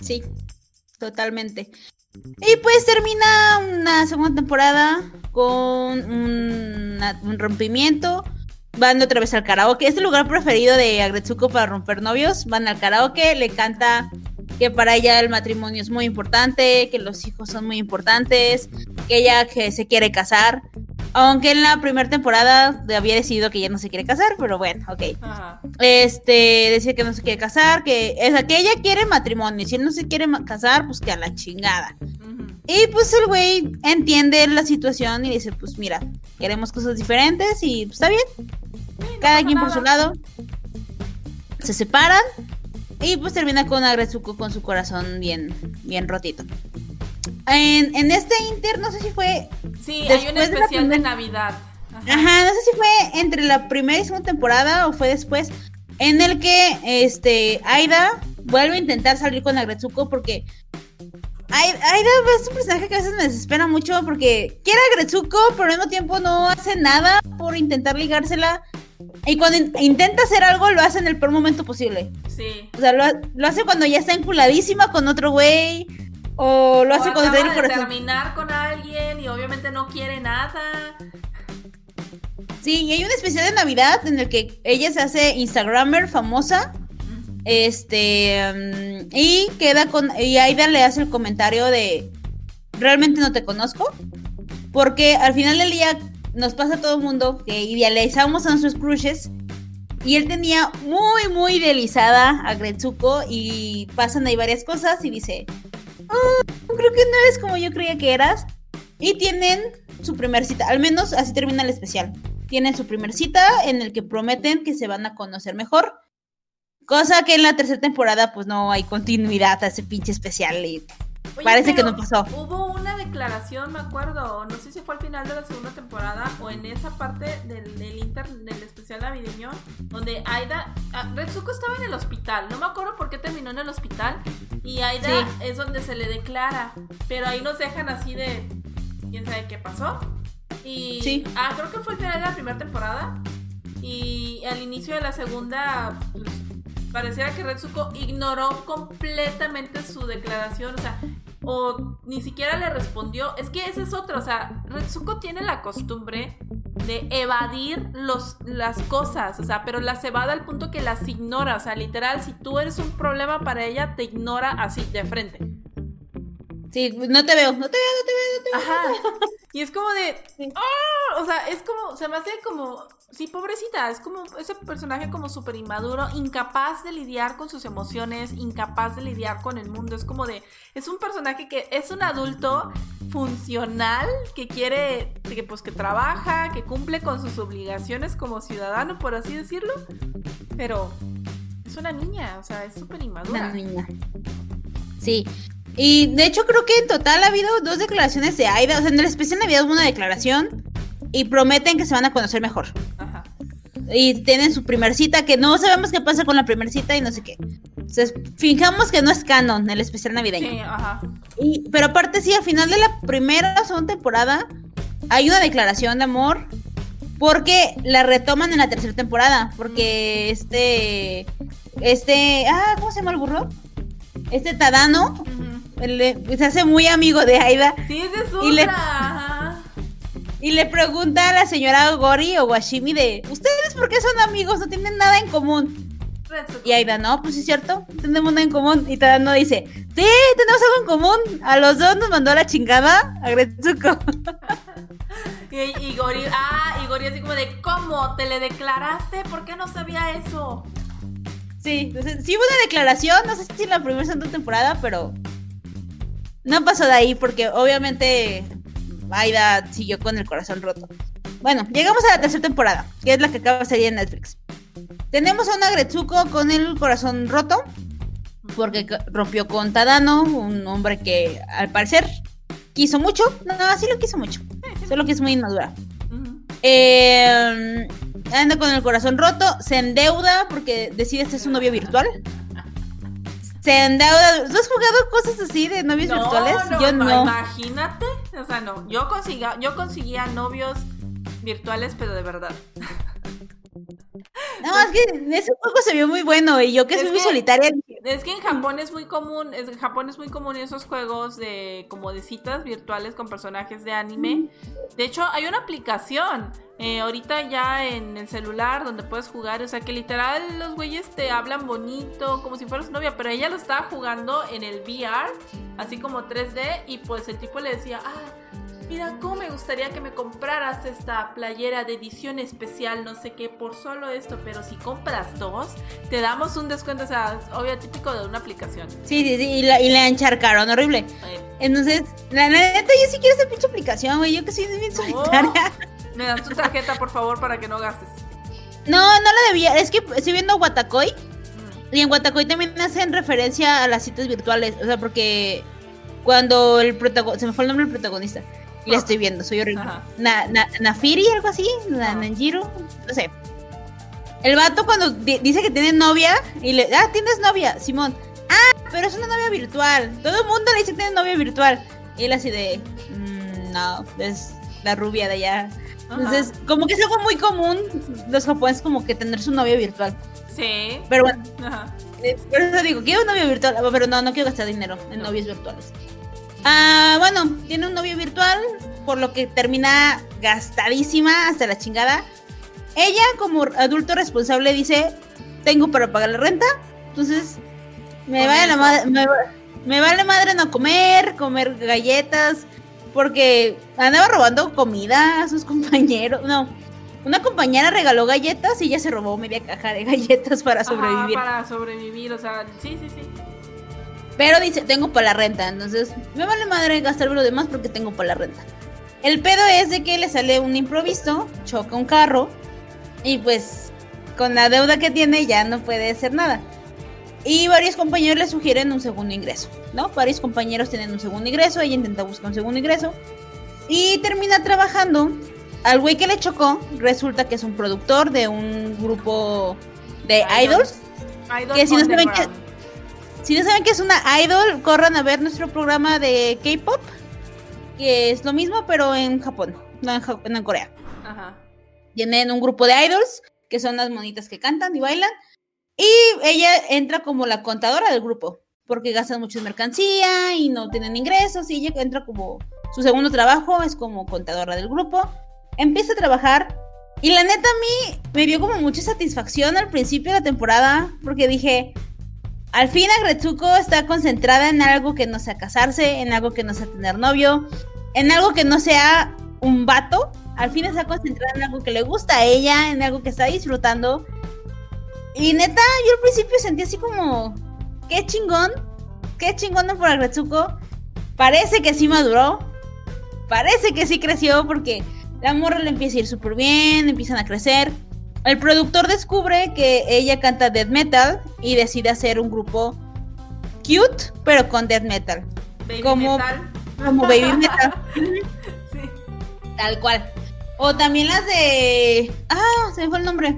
Sí, totalmente. Y pues termina una segunda temporada con un rompimiento van otra vez al karaoke. Es el lugar preferido de Agretsuko para romper novios. Van al karaoke, le canta que para ella el matrimonio es muy importante, que los hijos son muy importantes, que ella que se quiere casar. Aunque en la primera temporada había decidido que ella no se quiere casar, pero bueno, ok. Este, decía que no se quiere casar, que, o sea, que ella quiere matrimonio. Y si él no se quiere casar, pues que a la chingada. Y pues el güey entiende la situación y dice, pues mira, queremos cosas diferentes y pues está bien. Cada quien por su lado. Se separan y pues termina con Agretsuko con su corazón bien, bien rotito. En, en este Inter, no sé si fue... Sí, hay un especial de, Navidad. Ajá. no sé si fue entre la primera y segunda temporada o fue después, en el que este Aida vuelve a intentar salir con Agretsuko porque Aida es un personaje que a veces me desespera mucho porque quiere a Gretsuko, pero al mismo tiempo no hace nada por intentar ligársela. Y cuando intenta hacer algo, lo hace en el peor momento posible. Sí. O sea, lo, hace cuando ya está enculadísima con otro güey. O lo hace cuando está en terminar con alguien y obviamente no quiere nada. Sí, y hay un especial de Navidad en el que ella se hace Instagrammer famosa este, mm, y queda con, y Aida le hace el comentario de, realmente no te conozco, porque al final del día nos pasa a todo el mundo que idealizamos a nuestros crushes y él tenía muy, muy idealizada a Gretsuko y pasan ahí varias cosas y dice, oh, creo que no eres como yo creía que eras. Y tienen su primer cita, al menos así termina el especial. Tienen su primer cita en el que prometen que se van a conocer mejor Cosa que en la tercera temporada, pues no hay continuidad a ese pinche especial y parece que no pasó. Hubo una declaración, me acuerdo, no sé si fue al final de la segunda temporada o en esa parte del, del inter, del especial navideño, donde Aida, ah, Retsuko estaba en el hospital, no me acuerdo por qué terminó en el hospital, y Aida es donde se le declara, pero ahí nos dejan así de, quién sabe qué pasó. Y, sí. ah, creo que fue el final de la primera temporada. Y al inicio de la segunda, pues, pareciera que Retsuko ignoró completamente su declaración, o sea, o ni siquiera le respondió. Es que ese es otro, o sea, Retsuko tiene la costumbre de evadir los, las cosas, o sea, pero las evade al punto que las ignora, o sea, literal, si tú eres un problema para ella, te ignora así, de frente. Sí, no te veo, no te veo, no te veo, no te veo. Ajá. Y es como de. ¡Oh! O sea, es como. Se me hace como. Sí, pobrecita. Es como ese personaje como súper inmaduro, incapaz de lidiar con sus emociones, incapaz de lidiar con el mundo. Es como de. Es un personaje que es un adulto funcional, que quiere. Que pues que trabaja, que cumple con sus obligaciones como ciudadano, por así decirlo. Pero. Es una niña, o sea, es súper inmadura. Una niña. Sí, y de hecho creo que en total ha habido dos declaraciones de Aida. O sea, en el especial Navidad hubo una declaración y prometen que se van a conocer mejor. Ajá. Y tienen su primer cita, que no sabemos qué pasa con la primer cita y no sé qué. Entonces, fijamos que no es canon el especial navideño. Sí, ajá. Y, pero aparte sí, al final de la primera o segunda temporada hay una declaración de amor porque la retoman en la tercera temporada. Porque este. Este. Ah, ¿cómo se llama el burro? Este Tadano se hace muy amigo de Aida. Sí, es de y le, y le pregunta a la señora Gori o Washimi de, ¿ustedes por qué son amigos? No tienen nada en común. Y Aida, no, pues sí es cierto, tenemos nada en común. Y Tadano dice, sí, tenemos algo en común. A los dos nos mandó la chingada a Gretsuko. y, y, Gori, ah, y Gori así como de, ¿cómo? ¿Te le declaraste? ¿Por qué no sabía eso? Sí, sí hubo una declaración, no sé si en la primera o segunda temporada, pero no pasó de ahí porque obviamente Aida siguió con el corazón roto. Bueno, llegamos a la tercera temporada, que es la que acaba de salir en Netflix. Tenemos a una Gretsuko con el corazón roto, porque rompió con Tadano, un hombre que al parecer quiso mucho. No, sí lo quiso mucho, solo que es muy inmadura. Eh, anda con el corazón roto, se endeuda porque decide ser su novio virtual se endeuda. ¿Tú has jugado cosas así de novios virtuales? yo no. Imagínate. O sea, no. Yo conseguía, yo conseguía novios virtuales, pero de verdad. No, es que ese juego se vio muy bueno y yo que soy muy solitaria. Es que en Japón es muy común, en Japón es muy común esos juegos de como de citas virtuales con personajes de anime. De hecho, hay una aplicación eh, ahorita ya en el celular donde puedes jugar, o sea que literal los güeyes te hablan bonito, como si fueras novia, pero ella lo estaba jugando en el VR, así como 3D, y pues el tipo le decía, ah, mira, ¿cómo me gustaría que me compraras esta playera de edición especial, no sé qué, por solo esto? Pero si compras dos, te damos un descuento, o sea, obvio, típico de una aplicación. Sí, sí, sí y, la, y le encharcaron, horrible. Entonces, la neta, yo sí quiero esa pinche aplicación, güey. Yo que soy bien solitaria. Me das tu tarjeta, por favor, para que no gastes. No, no la debía. Es que estoy viendo Watacoy. Mm. Y en Watacoy también hacen referencia a las citas virtuales. O sea, porque cuando el protagonista. Se me fue el nombre del protagonista. Y la ah. estoy viendo, soy horrible. Na, Nafiri, algo así. Na, Nanjiro. No sé. El vato cuando dice que tiene novia. Y le. Ah, tienes novia, Simón. Ah, pero es una novia virtual. Todo el mundo le dice que tiene novia virtual. Y él así de. Mm, no, es la rubia de allá. Entonces, como que es algo muy común los japoneses como que tener su novia virtual. Sí. Pero bueno. Ajá. Eh, por eso digo, quiero un novio virtual, pero no, no quiero gastar dinero en novios virtuales. Ah, bueno, tiene un novio virtual, por lo que termina gastadísima hasta la chingada. Ella, como adulto responsable, dice: Tengo para pagar la renta. Entonces, me vale, la madre, me, vale madre no comer, comer galletas, porque andaba robando comida a sus compañeros. No, una compañera regaló galletas y ella se robó media caja de galletas para sobrevivir. para sobrevivir, o sea, sí, sí, sí. Pero dice, tengo para la renta, entonces me vale madre gastarme lo demás porque tengo para la renta. El pedo es de que le sale un improviso, choca un carro y pues con la deuda que tiene ya no puede hacer nada. Y varios compañeros le sugieren un segundo ingreso, ¿no? Varios compañeros tienen un segundo ingreso, ella intenta buscar un segundo ingreso y termina trabajando. Al güey que le chocó, resulta que es un productor de un grupo de idols. que si no, saben si no saben que es una idol, corran a ver nuestro programa de K-pop, que es lo mismo, pero en Japón, no en, en Corea. Ajá. Tienen un grupo de idols, que son las monitas que cantan y bailan y ella entra como la contadora del grupo, porque gastan mucho en mercancía y no tienen ingresos, y ella entra como su segundo trabajo, es como contadora del grupo. Empieza a trabajar y la neta a mí me dio como mucha satisfacción al principio de la temporada, porque dije, al fin Agretsuko está concentrada en algo que no sea casarse, en algo que no sea tener novio, en algo que no sea un vato. Al fin está concentrada en algo que le gusta a ella, en algo que está disfrutando. Y neta, yo al principio sentí así como, qué chingón, qué chingón por Agretsuko. Parece que sí maduró, parece que sí creció porque la morra le empieza a ir súper bien, empiezan a crecer. El productor descubre que ella canta death metal y decide hacer un grupo cute, pero con death metal. Baby como, metal. Como baby metal. sí. Tal cual. O también las de. Ah, se me fue el nombre.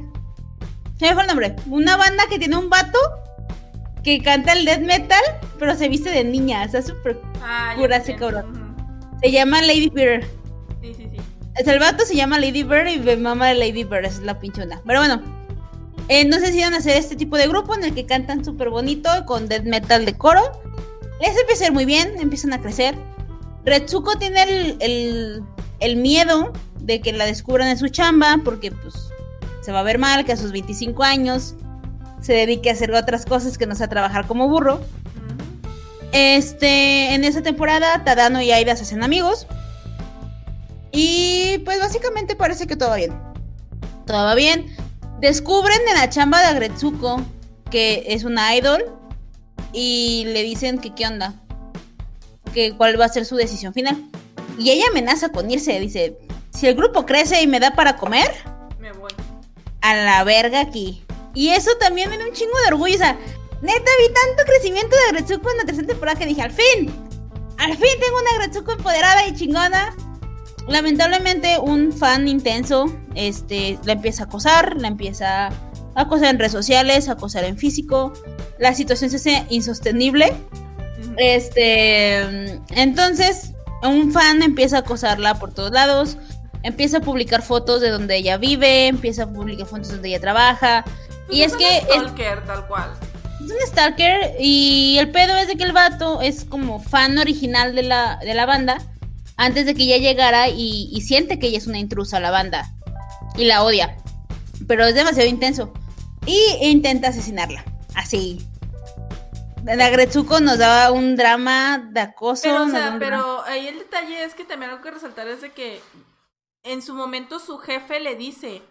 Se me fue el nombre. Una banda que tiene un vato que canta el death metal, pero se viste de niña. O sea, súper ah, pura ese cabrón. Se llama Lady Bird. El vato se llama Lady Bird y mamá de Lady Bird, es la pinchona. Pero bueno, eh, no sé si van a hacer este tipo de grupo en el que cantan súper bonito con death metal de coro. Les empieza a ir muy bien, empiezan a crecer. Retsuko tiene el, el, el miedo de que la descubran en su chamba porque pues se va a ver mal que a sus 25 años se dedique a hacer otras cosas que no sea trabajar como burro. Este, en esa temporada, Tadano y Aida se hacen amigos. Y pues básicamente parece que todo va bien. Todo va bien. Descubren en la chamba de Agretsuko que es una idol. Y le dicen que qué onda. Que cuál va a ser su decisión final. Y ella amenaza con irse. Dice, si el grupo crece y me da para comer, a la verga aquí. Y eso también me da un chingo de orgullo. O sea, neta, vi tanto crecimiento de Agretsuko en la tercera temporada que dije, al fin, al fin tengo una Agretsuko empoderada y chingona. Lamentablemente, un fan intenso este, la empieza a acosar, la empieza a acosar en redes sociales, a acosar en físico. La situación se hace insostenible. Este, entonces, un fan empieza a acosarla por todos lados empieza a publicar fotos de donde ella vive, empieza a publicar fotos de donde ella trabaja. y es, que... Es un stalker, tal cual. Es un stalker y el pedo es de que el vato es como fan original de la, de la banda antes de que ella llegara y, siente que ella es una intrusa a la banda y la odia. Pero es demasiado intenso. Y intenta asesinarla. Así. La Gretsuko nos daba un drama de acoso. Pero, o sea, pero ahí el detalle es que también algo que resaltar es de que en su momento su jefe le dice,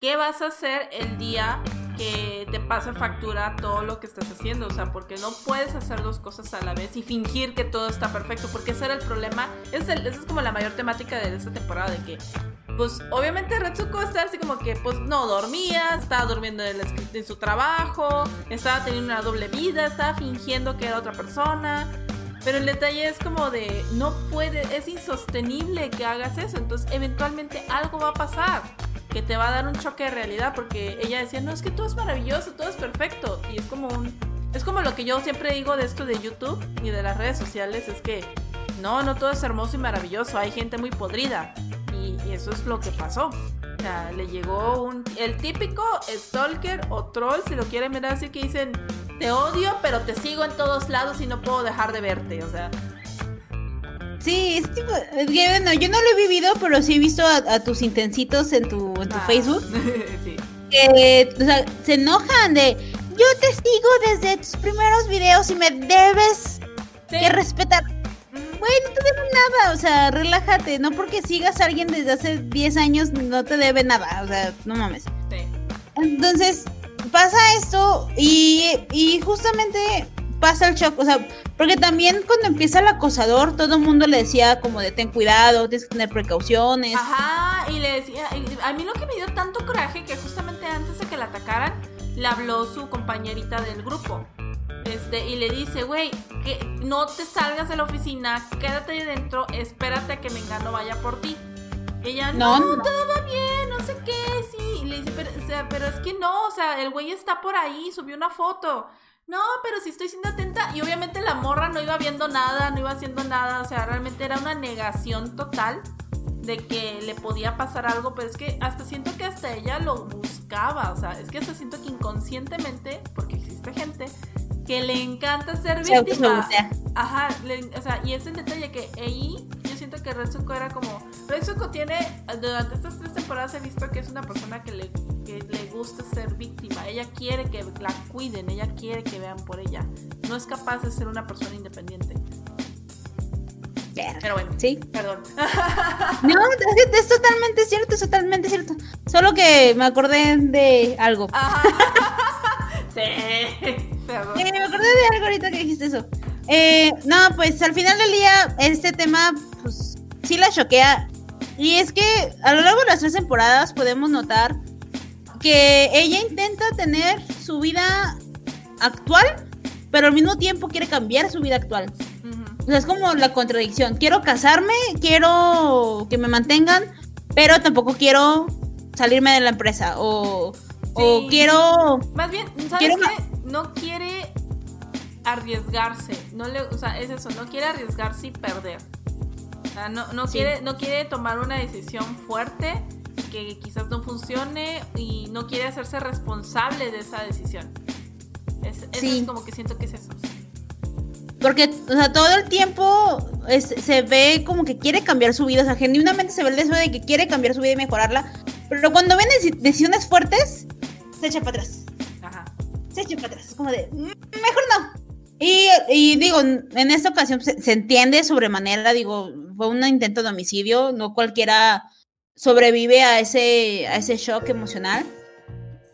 ¿qué vas a hacer el día que te pase factura todo lo que estás haciendo, o sea, porque no puedes hacer dos cosas a la vez y fingir que todo está perfecto, porque ese era el problema, esa es como la mayor temática de esta temporada, de que, pues, obviamente Retsuko está así como que, pues, no dormía, estaba durmiendo en, en su trabajo, estaba teniendo una doble vida, estaba fingiendo que era otra persona, pero el detalle es como de, no puede, es insostenible que hagas eso, entonces eventualmente algo va a pasar que te va a dar un choque de realidad porque ella decía, no, es que todo es maravilloso, todo es perfecto. Y es como un... Es como lo que yo siempre digo de esto de YouTube y de las redes sociales, es que no, no todo es hermoso y maravilloso, hay gente muy podrida. Y, eso es lo que pasó. O sea, le llegó un... El típico stalker o troll, si lo quieren ver así, que dicen, te odio, pero te sigo en todos lados y no puedo dejar de verte. O sea, Sí, es tipo, bueno, yo no lo he vivido, pero sí he visto a, tus intensitos en tu, en tu ah, Facebook. sí. Que, o sea, se enojan de, yo te sigo desde tus primeros videos y me debes que respetar. Güey, no te debe nada, o sea, relájate, no porque sigas a alguien desde hace 10 años no te debe nada, o sea, no mames. Sí. Entonces, pasa esto y, y justamente pasa el shock, o sea, porque también cuando empieza el acosador, todo el mundo le decía como de ten cuidado, tienes que tener precauciones. Ajá, y le decía, a mí lo que me dio tanto coraje que justamente antes de que la atacaran, le habló su compañerita del grupo. Este, y le dice, güey, que no te salgas de la oficina, quédate ahí dentro, espérate a que Mengano vaya por ti. Ella, no, no, todo va bien, no sé qué, sí. Y le dice, pero, pero es que no, o sea, el güey está por ahí, subió una foto no, pero si estoy siendo atenta. Y obviamente la morra no iba viendo nada, no iba haciendo nada. O sea, realmente era una negación total de que le podía pasar algo. Pero es que hasta siento que hasta ella lo buscaba. O sea, es que hasta siento que inconscientemente, porque existe gente que le encanta ser víctima. Ajá, o sea, y ese detalle que ahí yo siento que Retsuko era como. Retsuko tiene, durante estas tres temporadas he visto que es una persona que le le gusta ser víctima, ella quiere que la cuiden, ella quiere que vean por ella. No es capaz de ser una persona independiente. Pero bueno, sí. Perdón. No, es, totalmente cierto, es totalmente cierto. Solo que me acordé de algo. sí. Perdón. me acordé de algo ahorita que dijiste eso. Eh, no, pues al final del día, este tema, pues sí la choquea. Y es que a lo largo de las tres temporadas podemos notar que ella intenta tener su vida actual, pero al mismo tiempo quiere cambiar su vida actual. O sea, es como la contradicción. Quiero casarme, quiero que me mantengan, pero tampoco quiero salirme de la empresa. O, quiero. Más bien, ¿sabes qué? No quiere arriesgarse. No le, o sea, es eso, no quiere arriesgarse y perder. O sea, no, no, quiere, no quiere tomar una decisión fuerte que quizás no funcione y no quiere hacerse responsable de esa decisión. Es, es como que siento que es eso. Porque, o sea, todo el tiempo se ve como que quiere cambiar su vida. O sea, genuinamente se ve el deseo de que quiere cambiar su vida y mejorarla. Pero cuando ven decisiones fuertes, se echa para atrás. Ajá. Se echa para atrás. Es como de, mm, mejor no. Y, digo, en esta ocasión se, se, entiende sobremanera. Digo, fue un intento de homicidio. No cualquiera sobrevive a ese, a ese shock emocional.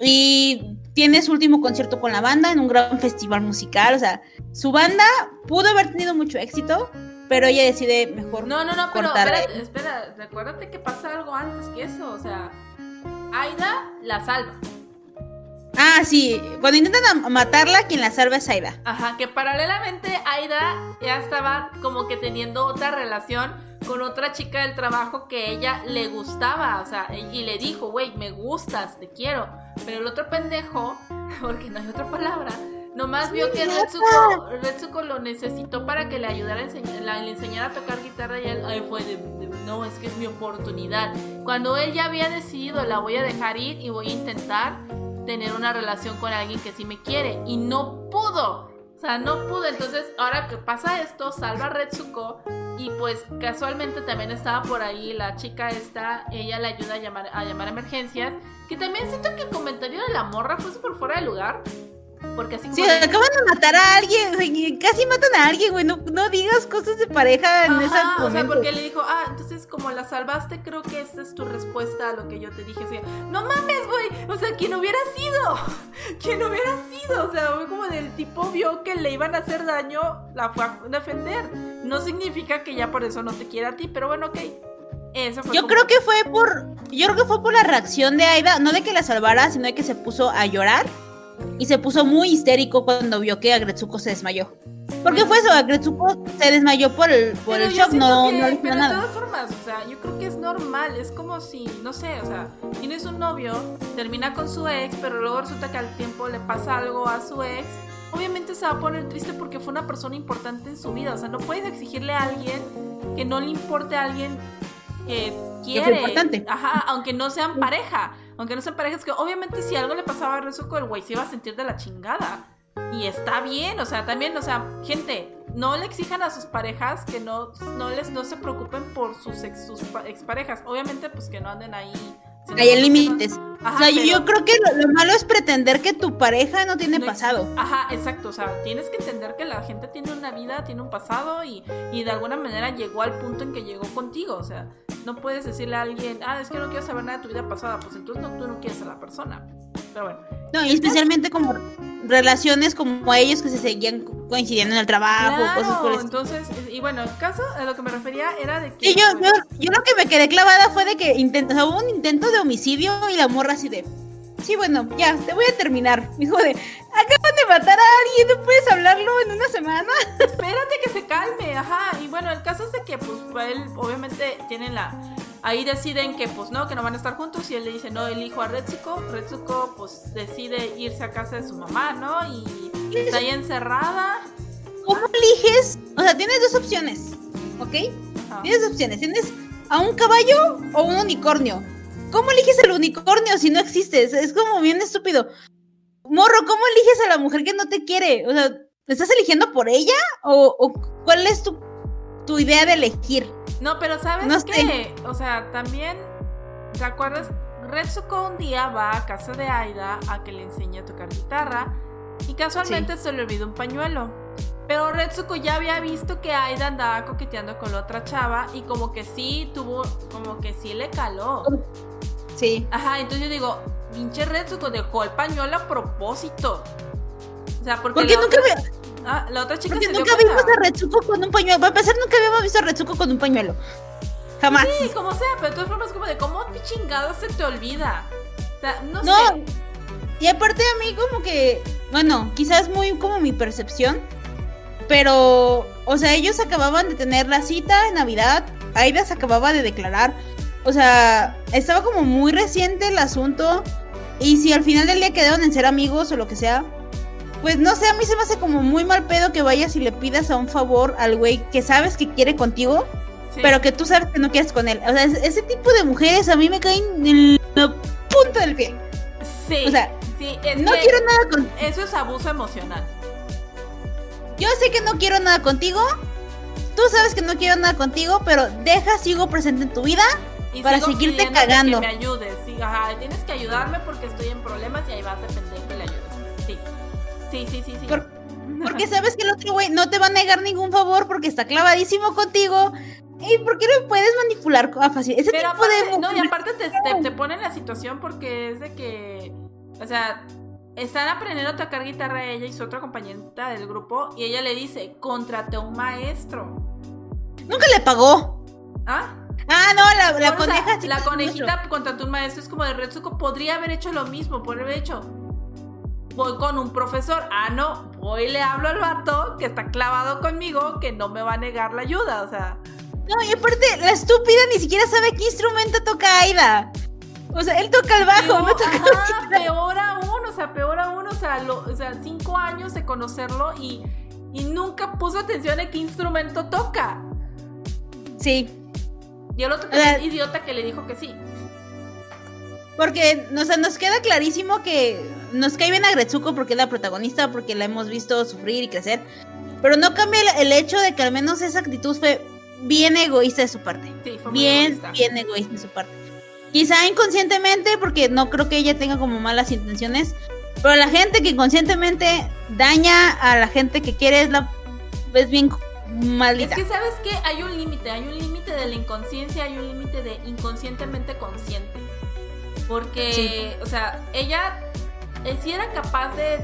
Y tiene su último concierto con la banda en un gran festival musical. O sea, su banda pudo haber tenido mucho éxito, pero ella decide mejor. No, no, no, pero espera, espera, recuérdate que pasa algo antes que eso. O sea, Aida la salva. Ah, sí, cuando intentan matarla, quien la salva es Aida. Ajá, que paralelamente Aida ya estaba como que teniendo otra relación con otra chica del trabajo que ella le gustaba, o sea, y le dijo, güey, me gustas, te quiero. Pero el otro pendejo, porque no hay otra palabra, nomás vio que Retsuko, lo necesitó para que le ayudara a enseñar, le enseñara a tocar guitarra y él ahí fue de, no, es que es mi oportunidad. Cuando él ya había decidido, la voy a dejar ir y voy a intentar tener una relación con alguien que sí me quiere. Y no pudo. O sea, no pudo. Entonces, ahora que pasa esto, salva a Retsuko y pues casualmente también estaba por ahí la chica esta, ella le ayuda a llamar a llamar emergencias, que también siento que el comentario de la morra fue súper fuera de lugar, Porque así como. Sí, acaban de matar a alguien, casi matan a alguien, güey. No, digas cosas de pareja en esa momento. O sea, porque le dijo, ah, entonces como la salvaste, creo que esta es tu respuesta a lo que yo te dije. No mames, güey. O sea, quien hubiera sido. Quien hubiera sido. O sea, fue como del tipo vio que le iban a hacer daño, la fue a defender. No significa que ya por eso no te quiera a ti, pero bueno, ok. Eso fue yo creo que fue por. Yo creo que fue por la reacción de Aida, no de que la salvara, sino de que se puso a llorar y se puso muy histérico cuando vio que Agretsuko se desmayó. ¿Por qué fue eso? Agretsuko se desmayó por el, por el shock, no, no le pero nada. De todas formas, o sea, yo creo que es normal, es como si, no sé, o sea, tienes un novio, termina con su ex, pero luego resulta que al tiempo le pasa algo a su ex, obviamente se va a poner triste porque fue una persona importante en su vida, o sea, no puedes exigirle a alguien que no le importe a alguien que quiere, ajá, aunque no sean pareja aunque no sean parejas, que obviamente si algo le pasaba a Rezuko, el güey se iba a sentir de la chingada. Y está bien, o sea, también, o sea, gente, no le exijan a sus parejas que no, no les no se preocupen por sus ex, sus exparejas. Obviamente, pues que no anden ahí hay límites. o sea, yo creo que lo, malo es pretender que tu pareja no tiene pasado. Ajá, exacto. O sea, tienes que entender que la gente tiene una vida, tiene un pasado y, y de alguna manera llegó al punto en que llegó contigo. O sea, no puedes decirle a alguien, ah, es que no quiero saber nada de tu vida pasada. Pues entonces no, tú no quieres a la persona. Pero bueno. No, y especialmente como relaciones como ellos que se seguían coincidiendo en el trabajo, cosas por eso. Entonces, y bueno, el caso a lo que me refería era de que. yo, yo, lo que me quedé clavada fue de que intento, o sea, hubo un intento de homicidio y la morra así de. Sí, bueno, ya, te voy a terminar. Hijo de, acaban de matar a alguien, ¿no puedes hablarlo en una semana? Espérate que se calme, ajá. Y bueno, el caso es de que, pues, él obviamente tiene la Ahí deciden que pues no, que no van a estar juntos y él le dice, no, elijo a Retsuko. Retsuko pues decide irse a casa de su mamá, ¿no? Y está ahí encerrada. ¿Cómo eliges? O sea, tienes dos opciones, ¿ok? Tienes dos opciones. Tienes a un caballo o un unicornio. ¿Cómo eliges el unicornio si no existes? Es como bien estúpido. Morro, ¿cómo eliges a la mujer que no te quiere? O sea, ¿estás eligiendo por ella? ¿O, cuál es tu, tu idea de elegir? No, pero ¿sabes qué? O sea, también, ¿te acuerdas? Retsuko un día va a casa de Aida a que le enseñe a tocar guitarra y casualmente se le olvidó un pañuelo. Pero Retsuko ya había visto que Aida andaba coqueteando con la otra chava y como que sí tuvo, como que sí le caló. Sí. Ajá, entonces yo digo, pinche Retsuko dejó el pañuelo a propósito. O sea, porque... ¿Por qué nunca Ah, la otra chica Porque nunca vimos a Retsuko con un pañuelo. Para empezar, nunca habíamos visto a Retsuko con un pañuelo. Jamás. Sí, como sea, pero de todas formas, como de cómo te chingado se te olvida. O sea, no, no sé. Y aparte, a mí, como que. Bueno, quizás muy como mi percepción. Pero. O sea, ellos acababan de tener la cita de Navidad. Aida se acababa de declarar. O sea, estaba como muy reciente el asunto. Y si al final del día quedaron en ser amigos o lo que sea, pues no sé, a mí se me hace como muy mal pedo que vayas y le pidas a un favor al güey que sabes que quiere contigo, pero que tú sabes que no quieres con él. O sea, ese tipo de mujeres a mí me caen en la punta del pie. Sí. O sea, no quiero nada con. Eso es abuso emocional. Yo sé que no quiero nada contigo. Tú sabes que no quiero nada contigo, pero deja, sigo presente en tu vida para seguirte cagando. Que me ayudes, sí, ajá, tienes que ayudarme porque estoy en problemas y ahí vas a depender que le ayudes. Sí. Sí, sí, sí, sí. porque sabes que el otro güey no te va a negar ningún favor porque está clavadísimo contigo. ¿Y por qué no puedes manipular a fácil? Ese tipo de. No, y aparte te, te, pone en la situación porque es de que. O sea, están aprendiendo a tocar guitarra ella y su otra compañera del grupo. Y ella le dice: Contrate a un maestro. Nunca le pagó. ¿Ah? Ah, no, la, la coneja. la conejita contrató un maestro. Es como de Retsuko. Podría haber hecho lo mismo. Podría haber hecho voy con un profesor. Ah, no, voy le hablo al vato que está clavado conmigo, que no me va a negar la ayuda, o sea. No, y aparte, la estúpida ni siquiera sabe qué instrumento toca Aida. O sea, él toca el bajo, no toca ajá, peor aún, o sea, peor aún, o sea, o sea, cinco años de conocerlo y, y nunca puso atención a qué instrumento toca. Sí. Y el otro idiota que le dijo que sí. Porque, o sea, nos queda clarísimo que nos cae bien a Gretsuko porque es la protagonista, porque la hemos visto sufrir y crecer. Pero no cambia el, hecho de que al menos esa actitud fue bien egoísta de su parte. Sí, fue bien, egoísta. bien egoísta de su parte. Quizá inconscientemente, porque no creo que ella tenga como malas intenciones, Pero la gente que inconscientemente daña a la gente que quiere es la es bien maldita. Es que sabes que hay un límite, hay un límite de la inconsciencia, hay un límite de inconscientemente consciente. Porque, o sea, ella eh, sí era capaz de,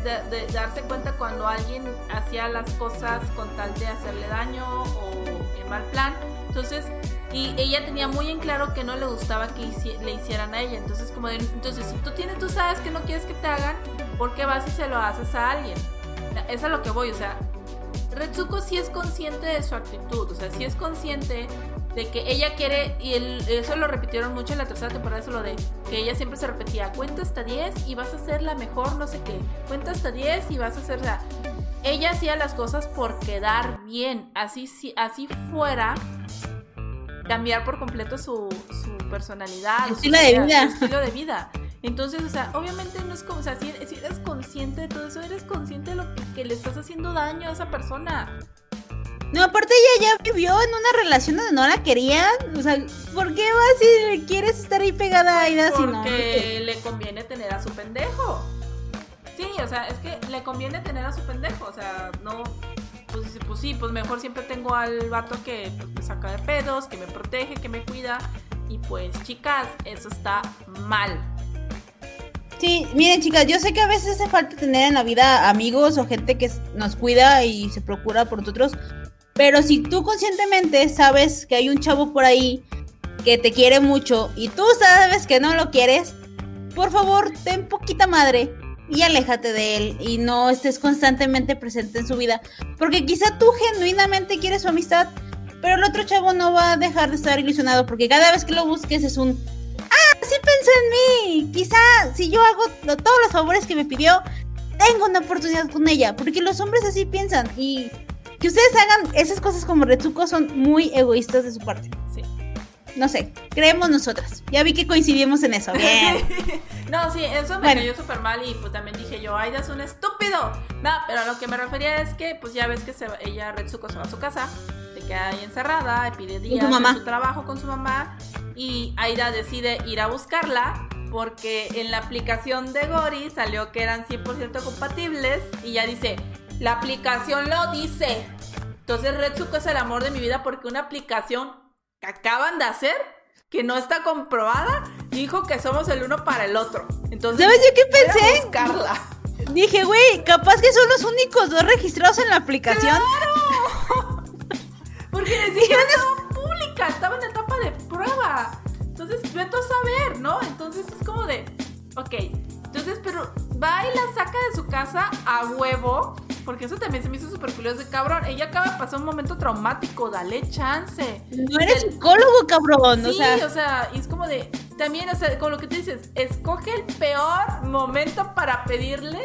darse cuenta cuando alguien hacía las cosas con tal de hacerle daño o en mal plan. Entonces, y ella tenía muy en claro que no le gustaba que le hicieran a ella. Entonces, como de, entonces, si tú tienes, tú sabes que no quieres que te hagan, ¿por qué vas y se lo haces a alguien? Es a lo que voy, o sea, Retsuko sí es consciente de su actitud, o sea, sí es consciente de que ella quiere, y eso lo repitieron mucho en la tercera temporada, eso lo de que ella siempre se repetía, cuenta hasta 10 y vas a ser la mejor, no sé qué, cuenta hasta 10 y vas a ser, la... ella hacía las cosas por quedar bien, así, si, así fuera, cambiar por completo su, personalidad, su estilo de vida. Su estilo de vida. Entonces, o sea, obviamente no es como, o sea, si, eres consciente de todo eso, eres consciente de lo que, le estás haciendo daño a esa persona. No, aparte ella ya vivió en una relación donde no la querían. O sea, ¿por qué vas si quieres estar ahí pegada a Aida si no? Porque le conviene tener a su pendejo. Sí, o sea, es que le conviene tener a su pendejo. O sea, no. Pues, pues sí, pues mejor siempre tengo al vato que pues, me saca de pedos, que me protege, que me cuida. Y pues, chicas, eso está mal. Sí, miren chicas, yo sé que a veces hace falta tener en la vida amigos o gente que nos cuida y se procura por nosotros, pero si tú conscientemente sabes que hay un chavo por ahí que te quiere mucho y tú sabes que no lo quieres, por favor, ten poquita madre y aléjate de él y no estés constantemente presente en su vida, porque quizá tú genuinamente quieres su amistad, pero el otro chavo no va a dejar de estar ilusionado porque cada vez que lo busques es un sí pensó en mí. Quizá si yo hago todos los favores que me pidió, tengo una oportunidad con ella. Porque los hombres así piensan. Y que ustedes hagan esas cosas como Retsuko son muy egoístas de su parte. Sí. No sé, creemos nosotras. Ya vi que coincidimos en eso. Bien. no, sí, eso me cayó súper mal y pues también dije yo, Aida es un estúpido. No, pero a lo que me refería es que pues ya ves que se, ella, Retsuko, se va a su casa, se queda ahí encerrada, pide días en su trabajo con su mamá y Aida decide ir a buscarla porque en la aplicación de Gori salió que eran 100% compatibles y ya dice, la aplicación lo dice. Entonces Retsuko es el amor de mi vida porque una aplicación que acaban de hacer, que no está comprobada, dijo que somos el uno para el otro. Entonces, ¿sabes yo qué pensé? buscarla. Dije, güey, capaz que son los únicos dos registrados en la aplicación. ¡Claro! Porque decían pública, estaba en etapa de prueba. Entonces, vete a saber, ¿no? Entonces es como de, ok, entonces, pero va y la saca de su casa a huevo, porque eso también se me hizo súper curioso de cabrón. Ella acaba de pasar un momento traumático, dale chance. No eres psicólogo, cabrón. Sí, o sea, o sea, y es como de, también, o sea, con lo que tú dices, escoge el peor momento para pedirle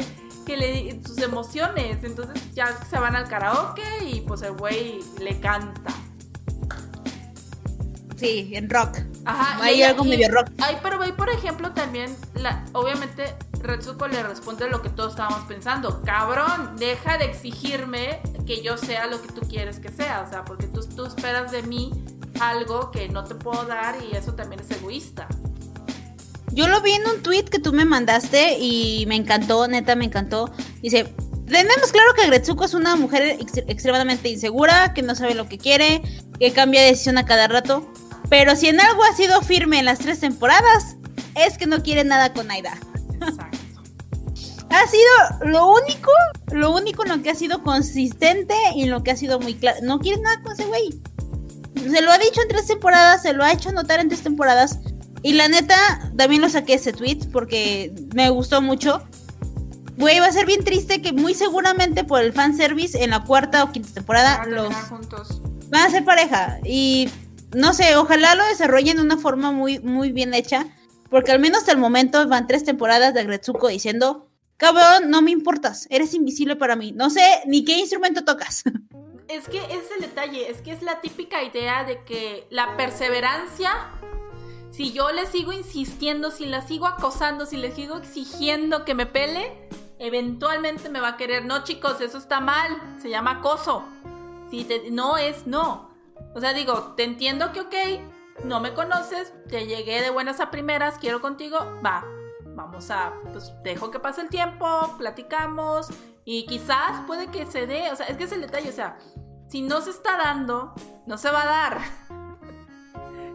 que le sus emociones. Entonces ya se van al karaoke y pues el güey le canta. Sí, en rock. Ajá. Hay algo medio rock. Ay, pero ahí, por ejemplo, también, la, obviamente, Retsuko le responde lo que todos estábamos pensando. Cabrón, deja de exigirme que yo sea lo que tú quieres que sea. O sea, porque tú, tú esperas de mí algo que no te puedo dar y eso también es egoísta. Yo lo vi en un tweet que tú me mandaste y me encantó, neta, me encantó. Dice, tenemos claro que Gretsuko es una mujer extremadamente insegura, que no sabe lo que quiere, que cambia de decisión a cada rato. Pero si en algo ha sido firme en las tres temporadas, es que no quiere nada con Aida. Exacto. ha sido lo único, lo único en lo que ha sido consistente y en lo que ha sido muy claro. No quiere nada con ese güey. Se lo ha dicho en tres temporadas, se lo ha hecho notar en tres temporadas. Y la neta, también lo saqué ese tweet porque me gustó mucho. Güey, va a ser bien triste que muy seguramente por el fanservice en la cuarta o quinta temporada los juntos. van a ser pareja. Y no sé, ojalá lo desarrollen de una forma muy, muy bien hecha, porque al menos hasta el momento van tres temporadas de Gretsuko diciendo, cabrón, no me importas, eres invisible para mí, no sé ni qué instrumento tocas. Es que es el detalle, es que es la típica idea de que la perseverancia, si yo le sigo insistiendo, si la sigo acosando, si le sigo exigiendo que me pele, eventualmente me va a querer. No, chicos, eso está mal, se llama acoso. Si no es no. O sea, digo, te entiendo que, ok, no me conoces, te llegué de buenas a primeras, quiero contigo, va. vamos a, pues dejo que pase el tiempo, platicamos y quizás puede que se dé, o sea, es que es el detalle, o sea, si no se está dando, no se va a dar.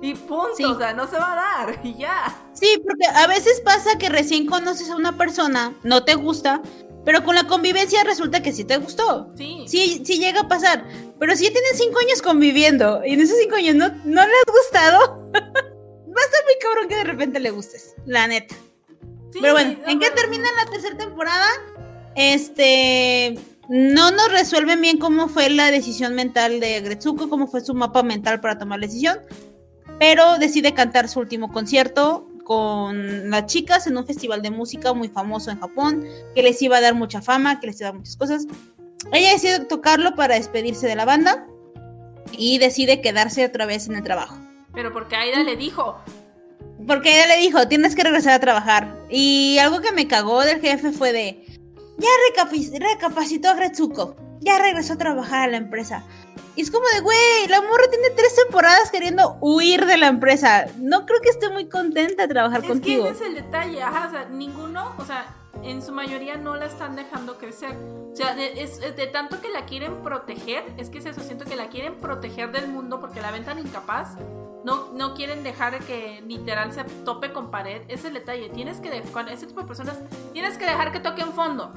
Y punto, o sea, no se va a dar y ya. Sí, porque a veces pasa que recién conoces a una persona, no te gusta, pero con la convivencia resulta que sí te gustó. Sí. Sí, sí llega a pasar. Pero si ya tienes cinco años conviviendo y en esos cinco años no, no le has gustado, va a estar muy cabrón que de repente le gustes, la neta. pero bueno, ¿en qué termina la tercera temporada? Este, no nos resuelven bien cómo fue la decisión mental de Gretsuko, cómo fue su mapa mental para tomar la decisión, pero decide cantar su último concierto con las chicas en un festival de música muy famoso en Japón, que les iba a dar mucha fama, que les iba a dar muchas cosas. Ella decide tocarlo para despedirse de la banda y decide quedarse otra vez en el trabajo. Pero porque Aida le dijo. Porque Aida le dijo, tienes que regresar a trabajar. Y algo que me cagó del jefe fue de, ya recapacitó a Gretsuko, ya regresó a trabajar a la empresa. Y es como de, güey, la morra tiene tres temporadas queriendo huir de la empresa. No creo que esté muy contenta de trabajar contigo. Es que ese es el detalle, ajá, o sea, ninguno, o sea, en su mayoría no la están dejando crecer. O sea, de, es, de tanto que la quieren proteger, es que es eso, siento que la quieren proteger del mundo porque la ven tan incapaz. No, no quieren dejar que literal se tope con pared. Ese es el detalle. Tienes que dejar, con ese tipo de personas, tienes que dejar que toquen fondo.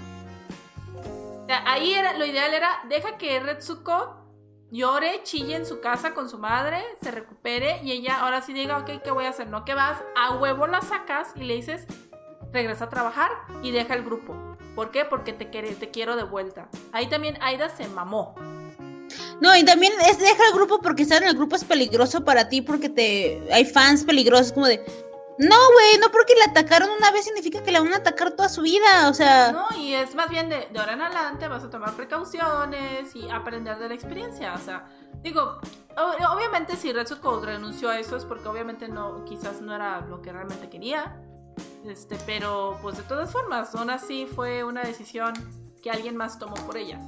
O sea, ahí era, lo ideal era, deja que Retsuko llore, chille en su casa con su madre, se recupere y ella ahora sí diga, ok, ¿qué voy a hacer? No, que vas, a huevo la sacas y le dices, regresa a trabajar y deja el grupo. ¿Por qué? Porque te, te quiero de vuelta. Ahí también Aida se mamó. No, y también es deja el grupo porque estar en el grupo es peligroso para ti porque te hay fans peligrosos como de no, güey, no porque le atacaron una vez significa que le van a atacar toda su vida, o sea. No, y es más bien de, de ahora en adelante vas a tomar precauciones y aprender de la experiencia, o sea. Digo, obviamente si Retsuko renunció a eso es porque obviamente no, quizás no era lo que realmente quería. Este, pero pues de todas formas, aún así fue una decisión que alguien más tomó por ella.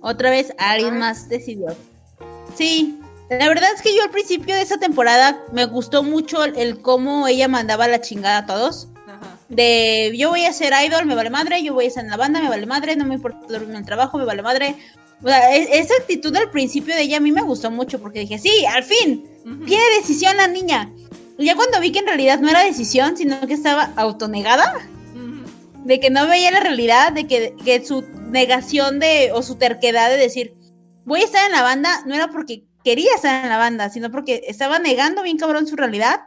Otra vez alguien más decidió. Sí, la verdad es que yo al principio de esa temporada me gustó mucho el, cómo ella mandaba la chingada a todos. De yo voy a ser idol, me vale madre, yo voy a estar en la banda, me vale madre, no me importa dormir en el trabajo, me vale madre. O sea, e, esa actitud al principio de ella a mí me gustó mucho porque dije, sí, al fin, tiene decisión la niña. Y ya cuando vi que en realidad no era decisión, sino que estaba autonegada, de que no veía la realidad, de que, que su negación de, o su terquedad de decir, voy a estar en la banda, no era porque quería estar en la banda, sino porque estaba negando bien cabrón su realidad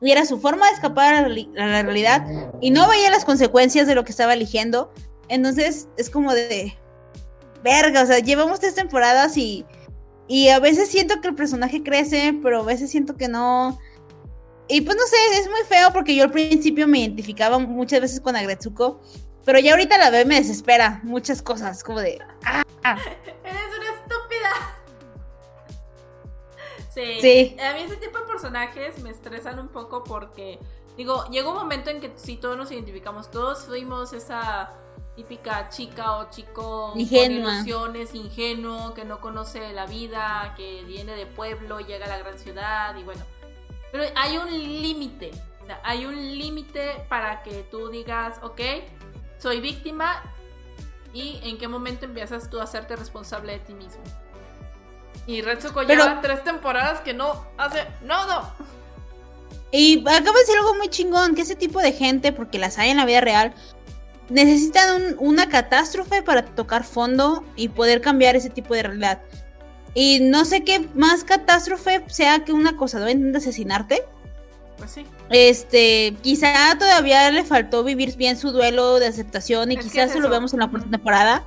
y era su forma de escapar a la, realidad y no veía las consecuencias de lo que estaba eligiendo. Entonces es como de verga, o sea, llevamos tres temporadas y, y a veces siento que el personaje crece, pero a veces siento que no. Y pues no sé, es muy feo porque yo al principio me identificaba muchas veces con Agretsuko, pero ya ahorita la veo y me desespera muchas cosas, como de... ¡Ah! Sí. A mí ese tipo de personajes me estresan un poco porque, digo, llegó un momento en que si todos nos identificamos, todos fuimos esa típica chica o chico Ingenua. con ilusiones, ingenuo, que no conoce la vida, que viene de pueblo, llega a la gran ciudad y bueno. Pero hay un límite, o sea, hay un límite para que tú digas, ok, soy víctima y en qué momento empiezas tú a hacerte responsable de ti mismo. Y Retsuko lleva tres temporadas que no hace nada. Y acaba de decir algo muy chingón, que ese tipo de gente, porque las hay en la vida real, necesitan una catástrofe para tocar fondo y poder cambiar ese tipo de realidad. Y no sé qué más catástrofe sea que un acosador intente asesinarte. Pues sí. Este, quizá todavía le faltó vivir bien su duelo de aceptación y quizás se lo vemos en la cuarta temporada.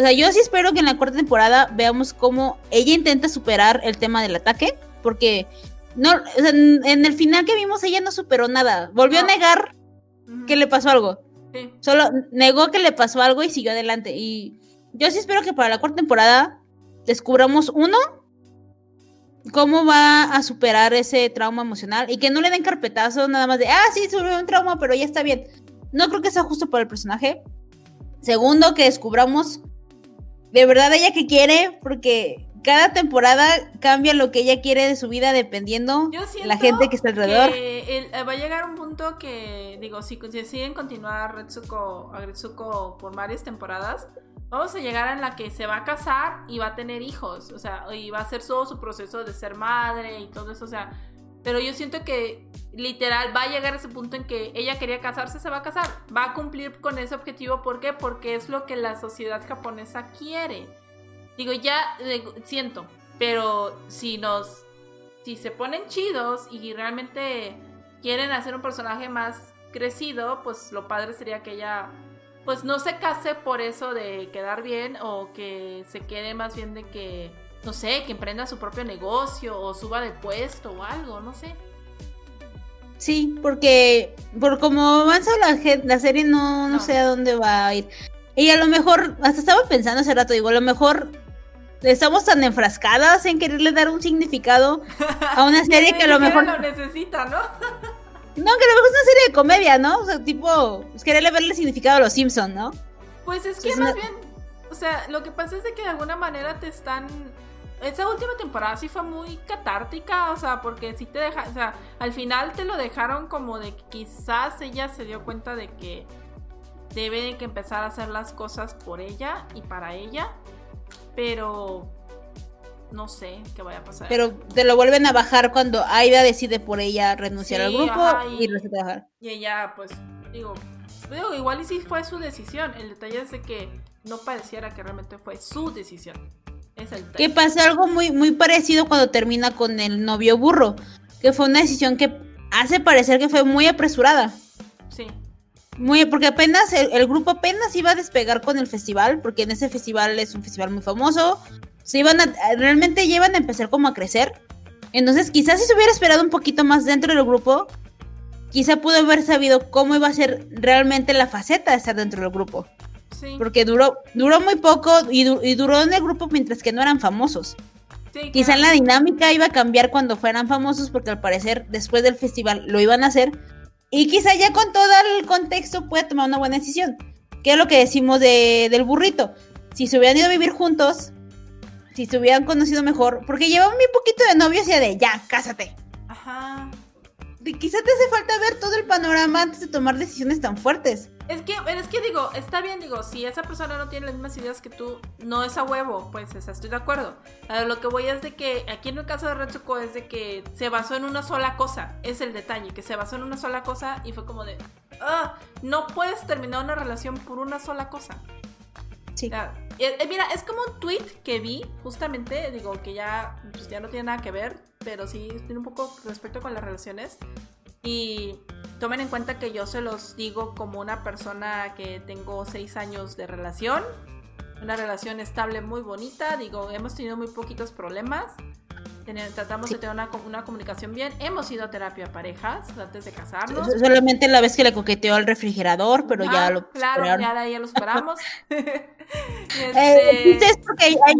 O sea, yo sí espero que en la cuarta temporada veamos cómo ella intenta superar el tema del ataque, porque no, o sea, en el final que vimos ella no superó nada, volvió a negar que le pasó algo. Solo negó que le pasó algo y siguió adelante. Y yo sí espero que para la cuarta temporada descubramos uno cómo va a superar ese trauma emocional y que no le den carpetazo nada más de, ah, sí, sufrió un trauma, pero ya está bien. No creo que sea justo para el personaje. Segundo, que descubramos de verdad ella que quiere, porque cada temporada cambia lo que ella quiere de su vida dependiendo de la gente que está alrededor. Eh, va a llegar un punto que, digo, si, siguen continuar Retsuko, a Retsuko por varias temporadas, vamos a llegar en la que se va a casar y va a tener hijos, o sea, y va a hacer todo su proceso de ser madre y todo eso, o sea, pero yo siento que literal va a llegar a ese punto en que ella quería casarse, se va a casar, va a cumplir con ese objetivo, ¿por qué? Porque es lo que la sociedad japonesa quiere. Digo, ya siento, pero si nos si se ponen chidos y realmente quieren hacer un personaje más crecido, pues lo padre sería que ella pues no se case por eso de quedar bien o que se quede más bien de que no sé, que emprenda su propio negocio o suba de puesto o algo, no sé. Sí, porque por como avanza la, la serie no, no, sé a dónde va a ir. Y a lo mejor, hasta estaba pensando hace rato, digo, a lo mejor estamos tan enfrascadas en quererle dar un significado a una serie que a lo mejor... lo necesita, ¿no? no, que a lo mejor es una serie de comedia, ¿no? O sea, tipo, pues, quererle verle significado a los Simpsons, ¿no? Pues es que más bien, o sea, lo que pasa es de que de alguna manera te están esa última temporada sí fue muy catártica, o sea, porque sí te deja, o sea, al final te lo dejaron como de que quizás ella se dio cuenta de que debe que empezar a hacer las cosas por ella y para ella, pero no sé qué vaya a pasar. Pero te lo vuelven a bajar cuando Aida decide por ella renunciar al grupo y, y bajar. Y ella, pues, digo, digo, igual y sí fue su decisión. El detalle es de que no pareciera que realmente fue su decisión. Que pasa algo muy, muy parecido cuando termina con el novio burro, que fue una decisión que hace parecer que fue muy apresurada. Sí. Muy, porque apenas el, grupo apenas iba a despegar con el festival, porque en ese festival es un festival muy famoso. Se iban a, realmente llevan a empezar como a crecer. Entonces, quizás si se hubiera esperado un poquito más dentro del grupo, quizá pudo haber sabido cómo iba a ser realmente la faceta de estar dentro del grupo. Porque duró, duró muy poco y, duró en el grupo mientras que no eran famosos. Quizá la dinámica iba a cambiar cuando fueran famosos porque al parecer después del festival lo iban a hacer. Y quizá ya con todo el contexto pueda tomar una buena decisión. Que es lo que decimos de, del burrito. Si se hubieran ido a vivir juntos, si se hubieran conocido mejor, porque llevaban muy poquito de novios y de ya, cásate. Ajá. Quizá te hace falta ver todo el panorama antes de tomar decisiones tan fuertes. Es que, es que digo, está bien, digo, si esa persona no tiene las mismas ideas que tú, no es a huevo, pues estoy de acuerdo. lo que voy es de que, aquí en el caso de Retsuko es de que se basó en una sola cosa, es el detalle, que se basó en una sola cosa y fue como de, ah, no puedes terminar una relación por una sola cosa. Sí. Eh, mira, es como un tweet que vi, justamente, digo, que ya, pues, ya no tiene nada que ver, pero sí tiene un poco respecto con las relaciones. Y tomen en cuenta que yo se los digo como una persona que tengo seis años de relación, una relación estable muy bonita, digo, hemos tenido muy poquitos problemas, tratamos de tener una, comunicación bien, hemos ido a terapia parejas antes de casarnos. Solamente la vez que le coqueteó al refrigerador, pero ya lo Claro, ya, ya lo superamos. Eh, este... es porque hay,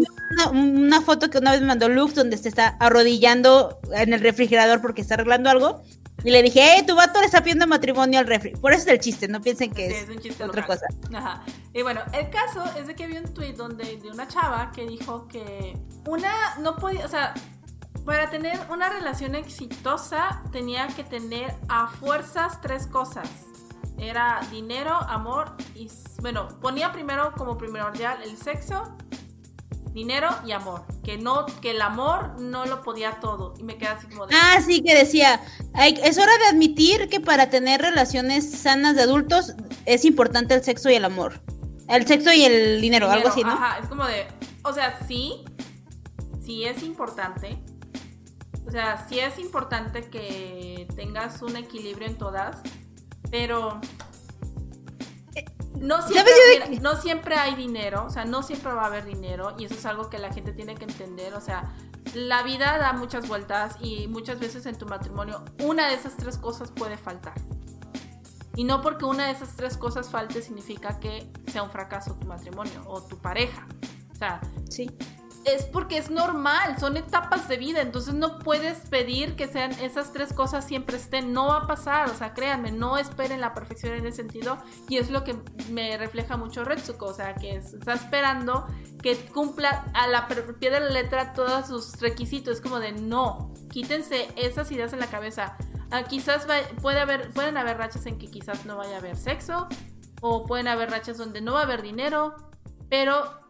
una, foto que una vez me mandó Lux donde se está arrodillando en el refrigerador porque está arreglando algo y le dije, eh, tu vato le está pidiendo matrimonio al refri. Por eso es el chiste, no piensen que es, otra cosa. Ajá. Y bueno, el caso es de que vi un tweet donde de una chava que dijo que una no podía, o sea, para tener una relación exitosa tenía que tener a fuerzas tres cosas. Era dinero, amor y bueno, ponía primero como primordial el sexo, dinero y amor. Que no, que el amor no lo podía todo. Y me queda así como de. Ah, sí, que decía. es hora de admitir que para tener relaciones sanas de adultos es importante el sexo y el amor. El sexo y el dinero, algo así, ¿no? Ajá, es como de. O sea, sí. Sí es importante. O sea, sí es importante que tengas un equilibrio en todas. Pero no siempre, no siempre hay dinero, o sea, no siempre va a haber dinero y eso es algo que la gente tiene que entender, o sea, la vida da muchas vueltas y muchas veces en tu matrimonio una de esas tres cosas puede faltar. Y no porque una de esas tres cosas falte significa que sea un fracaso tu matrimonio o tu pareja. O sea, sí. Es porque es normal, son etapas de vida, entonces no puedes pedir que sean esas tres cosas siempre estén, no va a pasar, o sea, créanme, no esperen la perfección en ese sentido y es lo que me refleja mucho Retsuko, o sea, que está esperando que cumpla a la pie de la letra todos sus requisitos, es como de no, quítense esas ideas en la cabeza. Ah, quizás puede haber, pueden haber rachas en que quizás no vaya a haber sexo, o pueden haber rachas donde no va a haber dinero, pero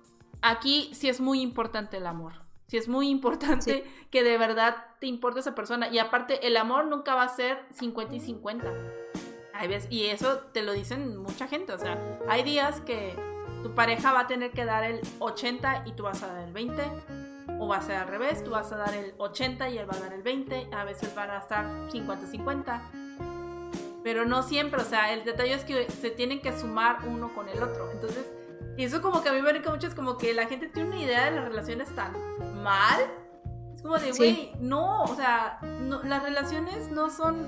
aquí sí es muy importante el amor. Sí es muy importante que de verdad te importe esa persona. Y aparte, el amor nunca va a ser 50 y 50. y eso te lo dicen mucha gente. O sea, hay días que tu pareja va a tener que dar el 80 y tú vas a dar el 20. O va a ser al revés, tú vas a dar el 80 y él va a dar el 20. A veces van a estar 50-50. Pero no siempre, o sea, el detalle es que se tienen que sumar uno con el otro. Entonces, y eso como que a mí me brinca mucho, es como que la gente tiene una idea de las relaciones tan mal. Es como de, güey, no, o sea, las relaciones no son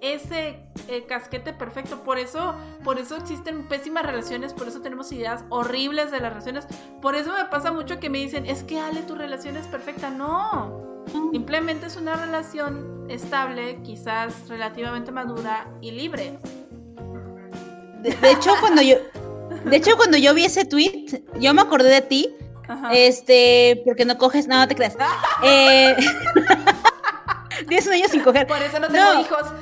ese eh, casquete perfecto. Por eso, por eso existen pésimas relaciones, por eso tenemos ideas horribles de las relaciones. Por eso me pasa mucho que me dicen, es que Ale, tu relación es perfecta. No, simplemente es una relación estable, quizás relativamente madura y libre. de hecho, cuando yo, de hecho, cuando yo vi ese tweet, yo me acordé de ti. Este, porque no coges, no, te creas. Eh, Tienes un año sin coger. Por eso no tengo hijos.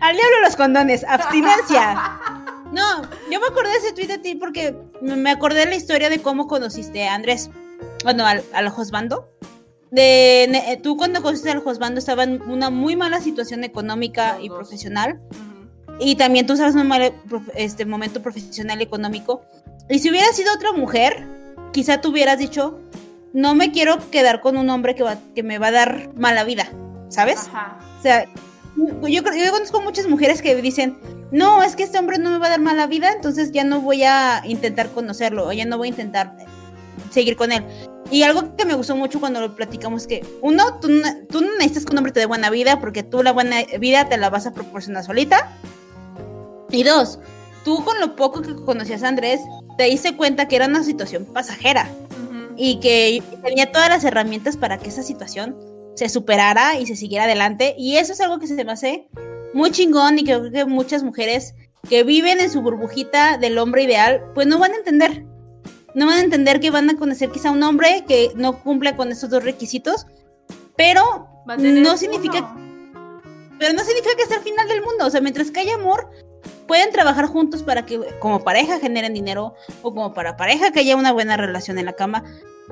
Al diablo los condones, abstinencia. No, yo me acordé de ese tweet de ti porque me acordé de la historia de cómo conociste a Andrés. Bueno, al, al Josbando. De, eh, tú cuando conociste al Josbando estaba en una muy mala situación económica y profesional y también tú sabes un mal este, momento profesional y económico. Y si hubiera sido otra mujer, quizá tú hubieras dicho, no me quiero quedar con un hombre que, va, que me va a dar mala vida, ¿sabes? Ajá. O sea, yo, yo conozco muchas mujeres que dicen, no, es que este hombre no me va a dar mala vida, entonces ya no voy a intentar conocerlo, o ya no voy a intentar seguir con él. Y algo que me gustó mucho cuando lo platicamos es que, uno, tú, tú no necesitas que un hombre te dé buena vida, porque tú la buena vida te la vas a proporcionar solita. Y dos, tú con lo poco que conocías a Andrés, te diste cuenta que era una situación pasajera y que tenía todas las herramientas para que esa situación se superara y se siguiera adelante. Y eso es algo que se me hace muy chingón y que creo que muchas mujeres que viven en su burbujita del hombre ideal, pues no van a entender. No van a entender que van a conocer quizá un hombre que no cumple con esos dos requisitos, pero no significa... Pero no significa que sea el final del mundo. O sea, mientras que haya amor, pueden trabajar juntos para que como pareja generen dinero o como para pareja que haya una buena relación en la cama,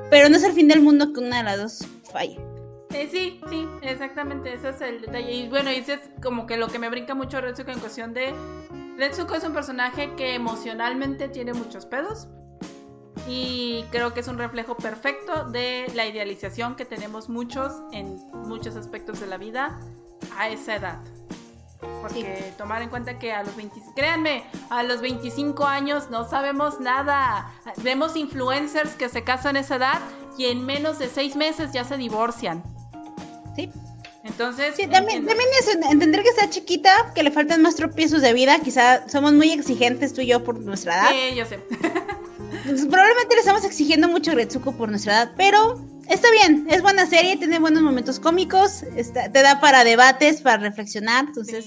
pero no es el fin del mundo que una de las dos falle. Eh, sí, sí, exactamente, ese es el detalle. Y bueno, ese es como que lo que me brinca mucho Retsuko en cuestión de... Retsuko es un personaje que emocionalmente tiene muchos pedos. Y creo que es un reflejo perfecto de la idealización que tenemos muchos en muchos aspectos de la vida a esa edad. Porque tomar en cuenta que a los 20, créanme, a los 25 años no sabemos nada. Vemos influencers que se casan a esa edad y en menos de 6 meses ya se divorcian. Sí. Entonces. Sí, también, también es entender que está chiquita, que le faltan más tropiezos de vida. Quizá somos muy exigentes tú y yo por nuestra edad. Sí, yo sé. Pues, probablemente le estamos exigiendo mucho a Retsuko por nuestra edad, pero está bien, es buena serie, tiene buenos momentos cómicos, te da para debates, para reflexionar, entonces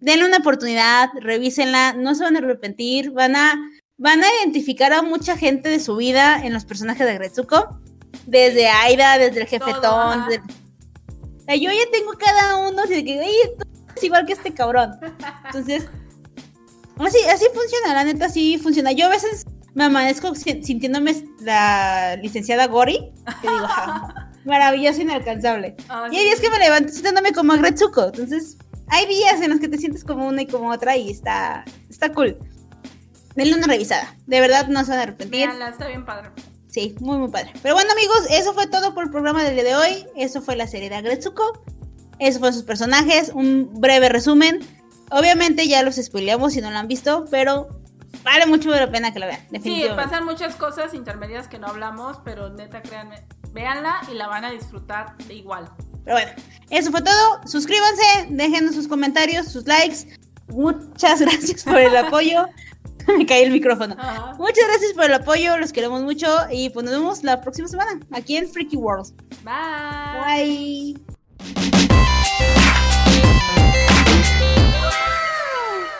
denle una oportunidad, revísenla, no se van a arrepentir, van a, van a identificar a mucha gente de su vida en los personajes de Retsuko, desde Aida, desde el jefetón, yo ya tengo cada uno, así que, es igual que este cabrón, entonces... Así, así funciona, la neta, así funciona. Yo a veces me amanezco sintiéndome la licenciada Gori, que digo, maravilloso, inalcanzable. Y hay días que me levanto sintiéndome como Gretsuko, entonces hay días en los que te sientes como una y como otra y está, está cool. Denle una revisada, de verdad no se van a arrepentir. está bien padre. Sí, muy muy padre. Pero bueno amigos, eso fue todo por el programa del día de hoy, eso fue la serie de Gretsuko, eso fueron sus personajes, un breve resumen. Obviamente ya los spoileamos si no lo han visto, pero vale mucho la pena que lo vean. Sí, pasan muchas cosas intermedias que no hablamos, pero neta, créanme, véanla y la van a disfrutar de igual. Pero bueno, eso fue todo. Suscríbanse, déjenos sus comentarios, sus likes. Muchas gracias por el apoyo. me cae el micrófono. Muchas gracias por el apoyo, los queremos mucho y pues nos vemos la próxima semana aquí en Freaky World. Bye. Bye.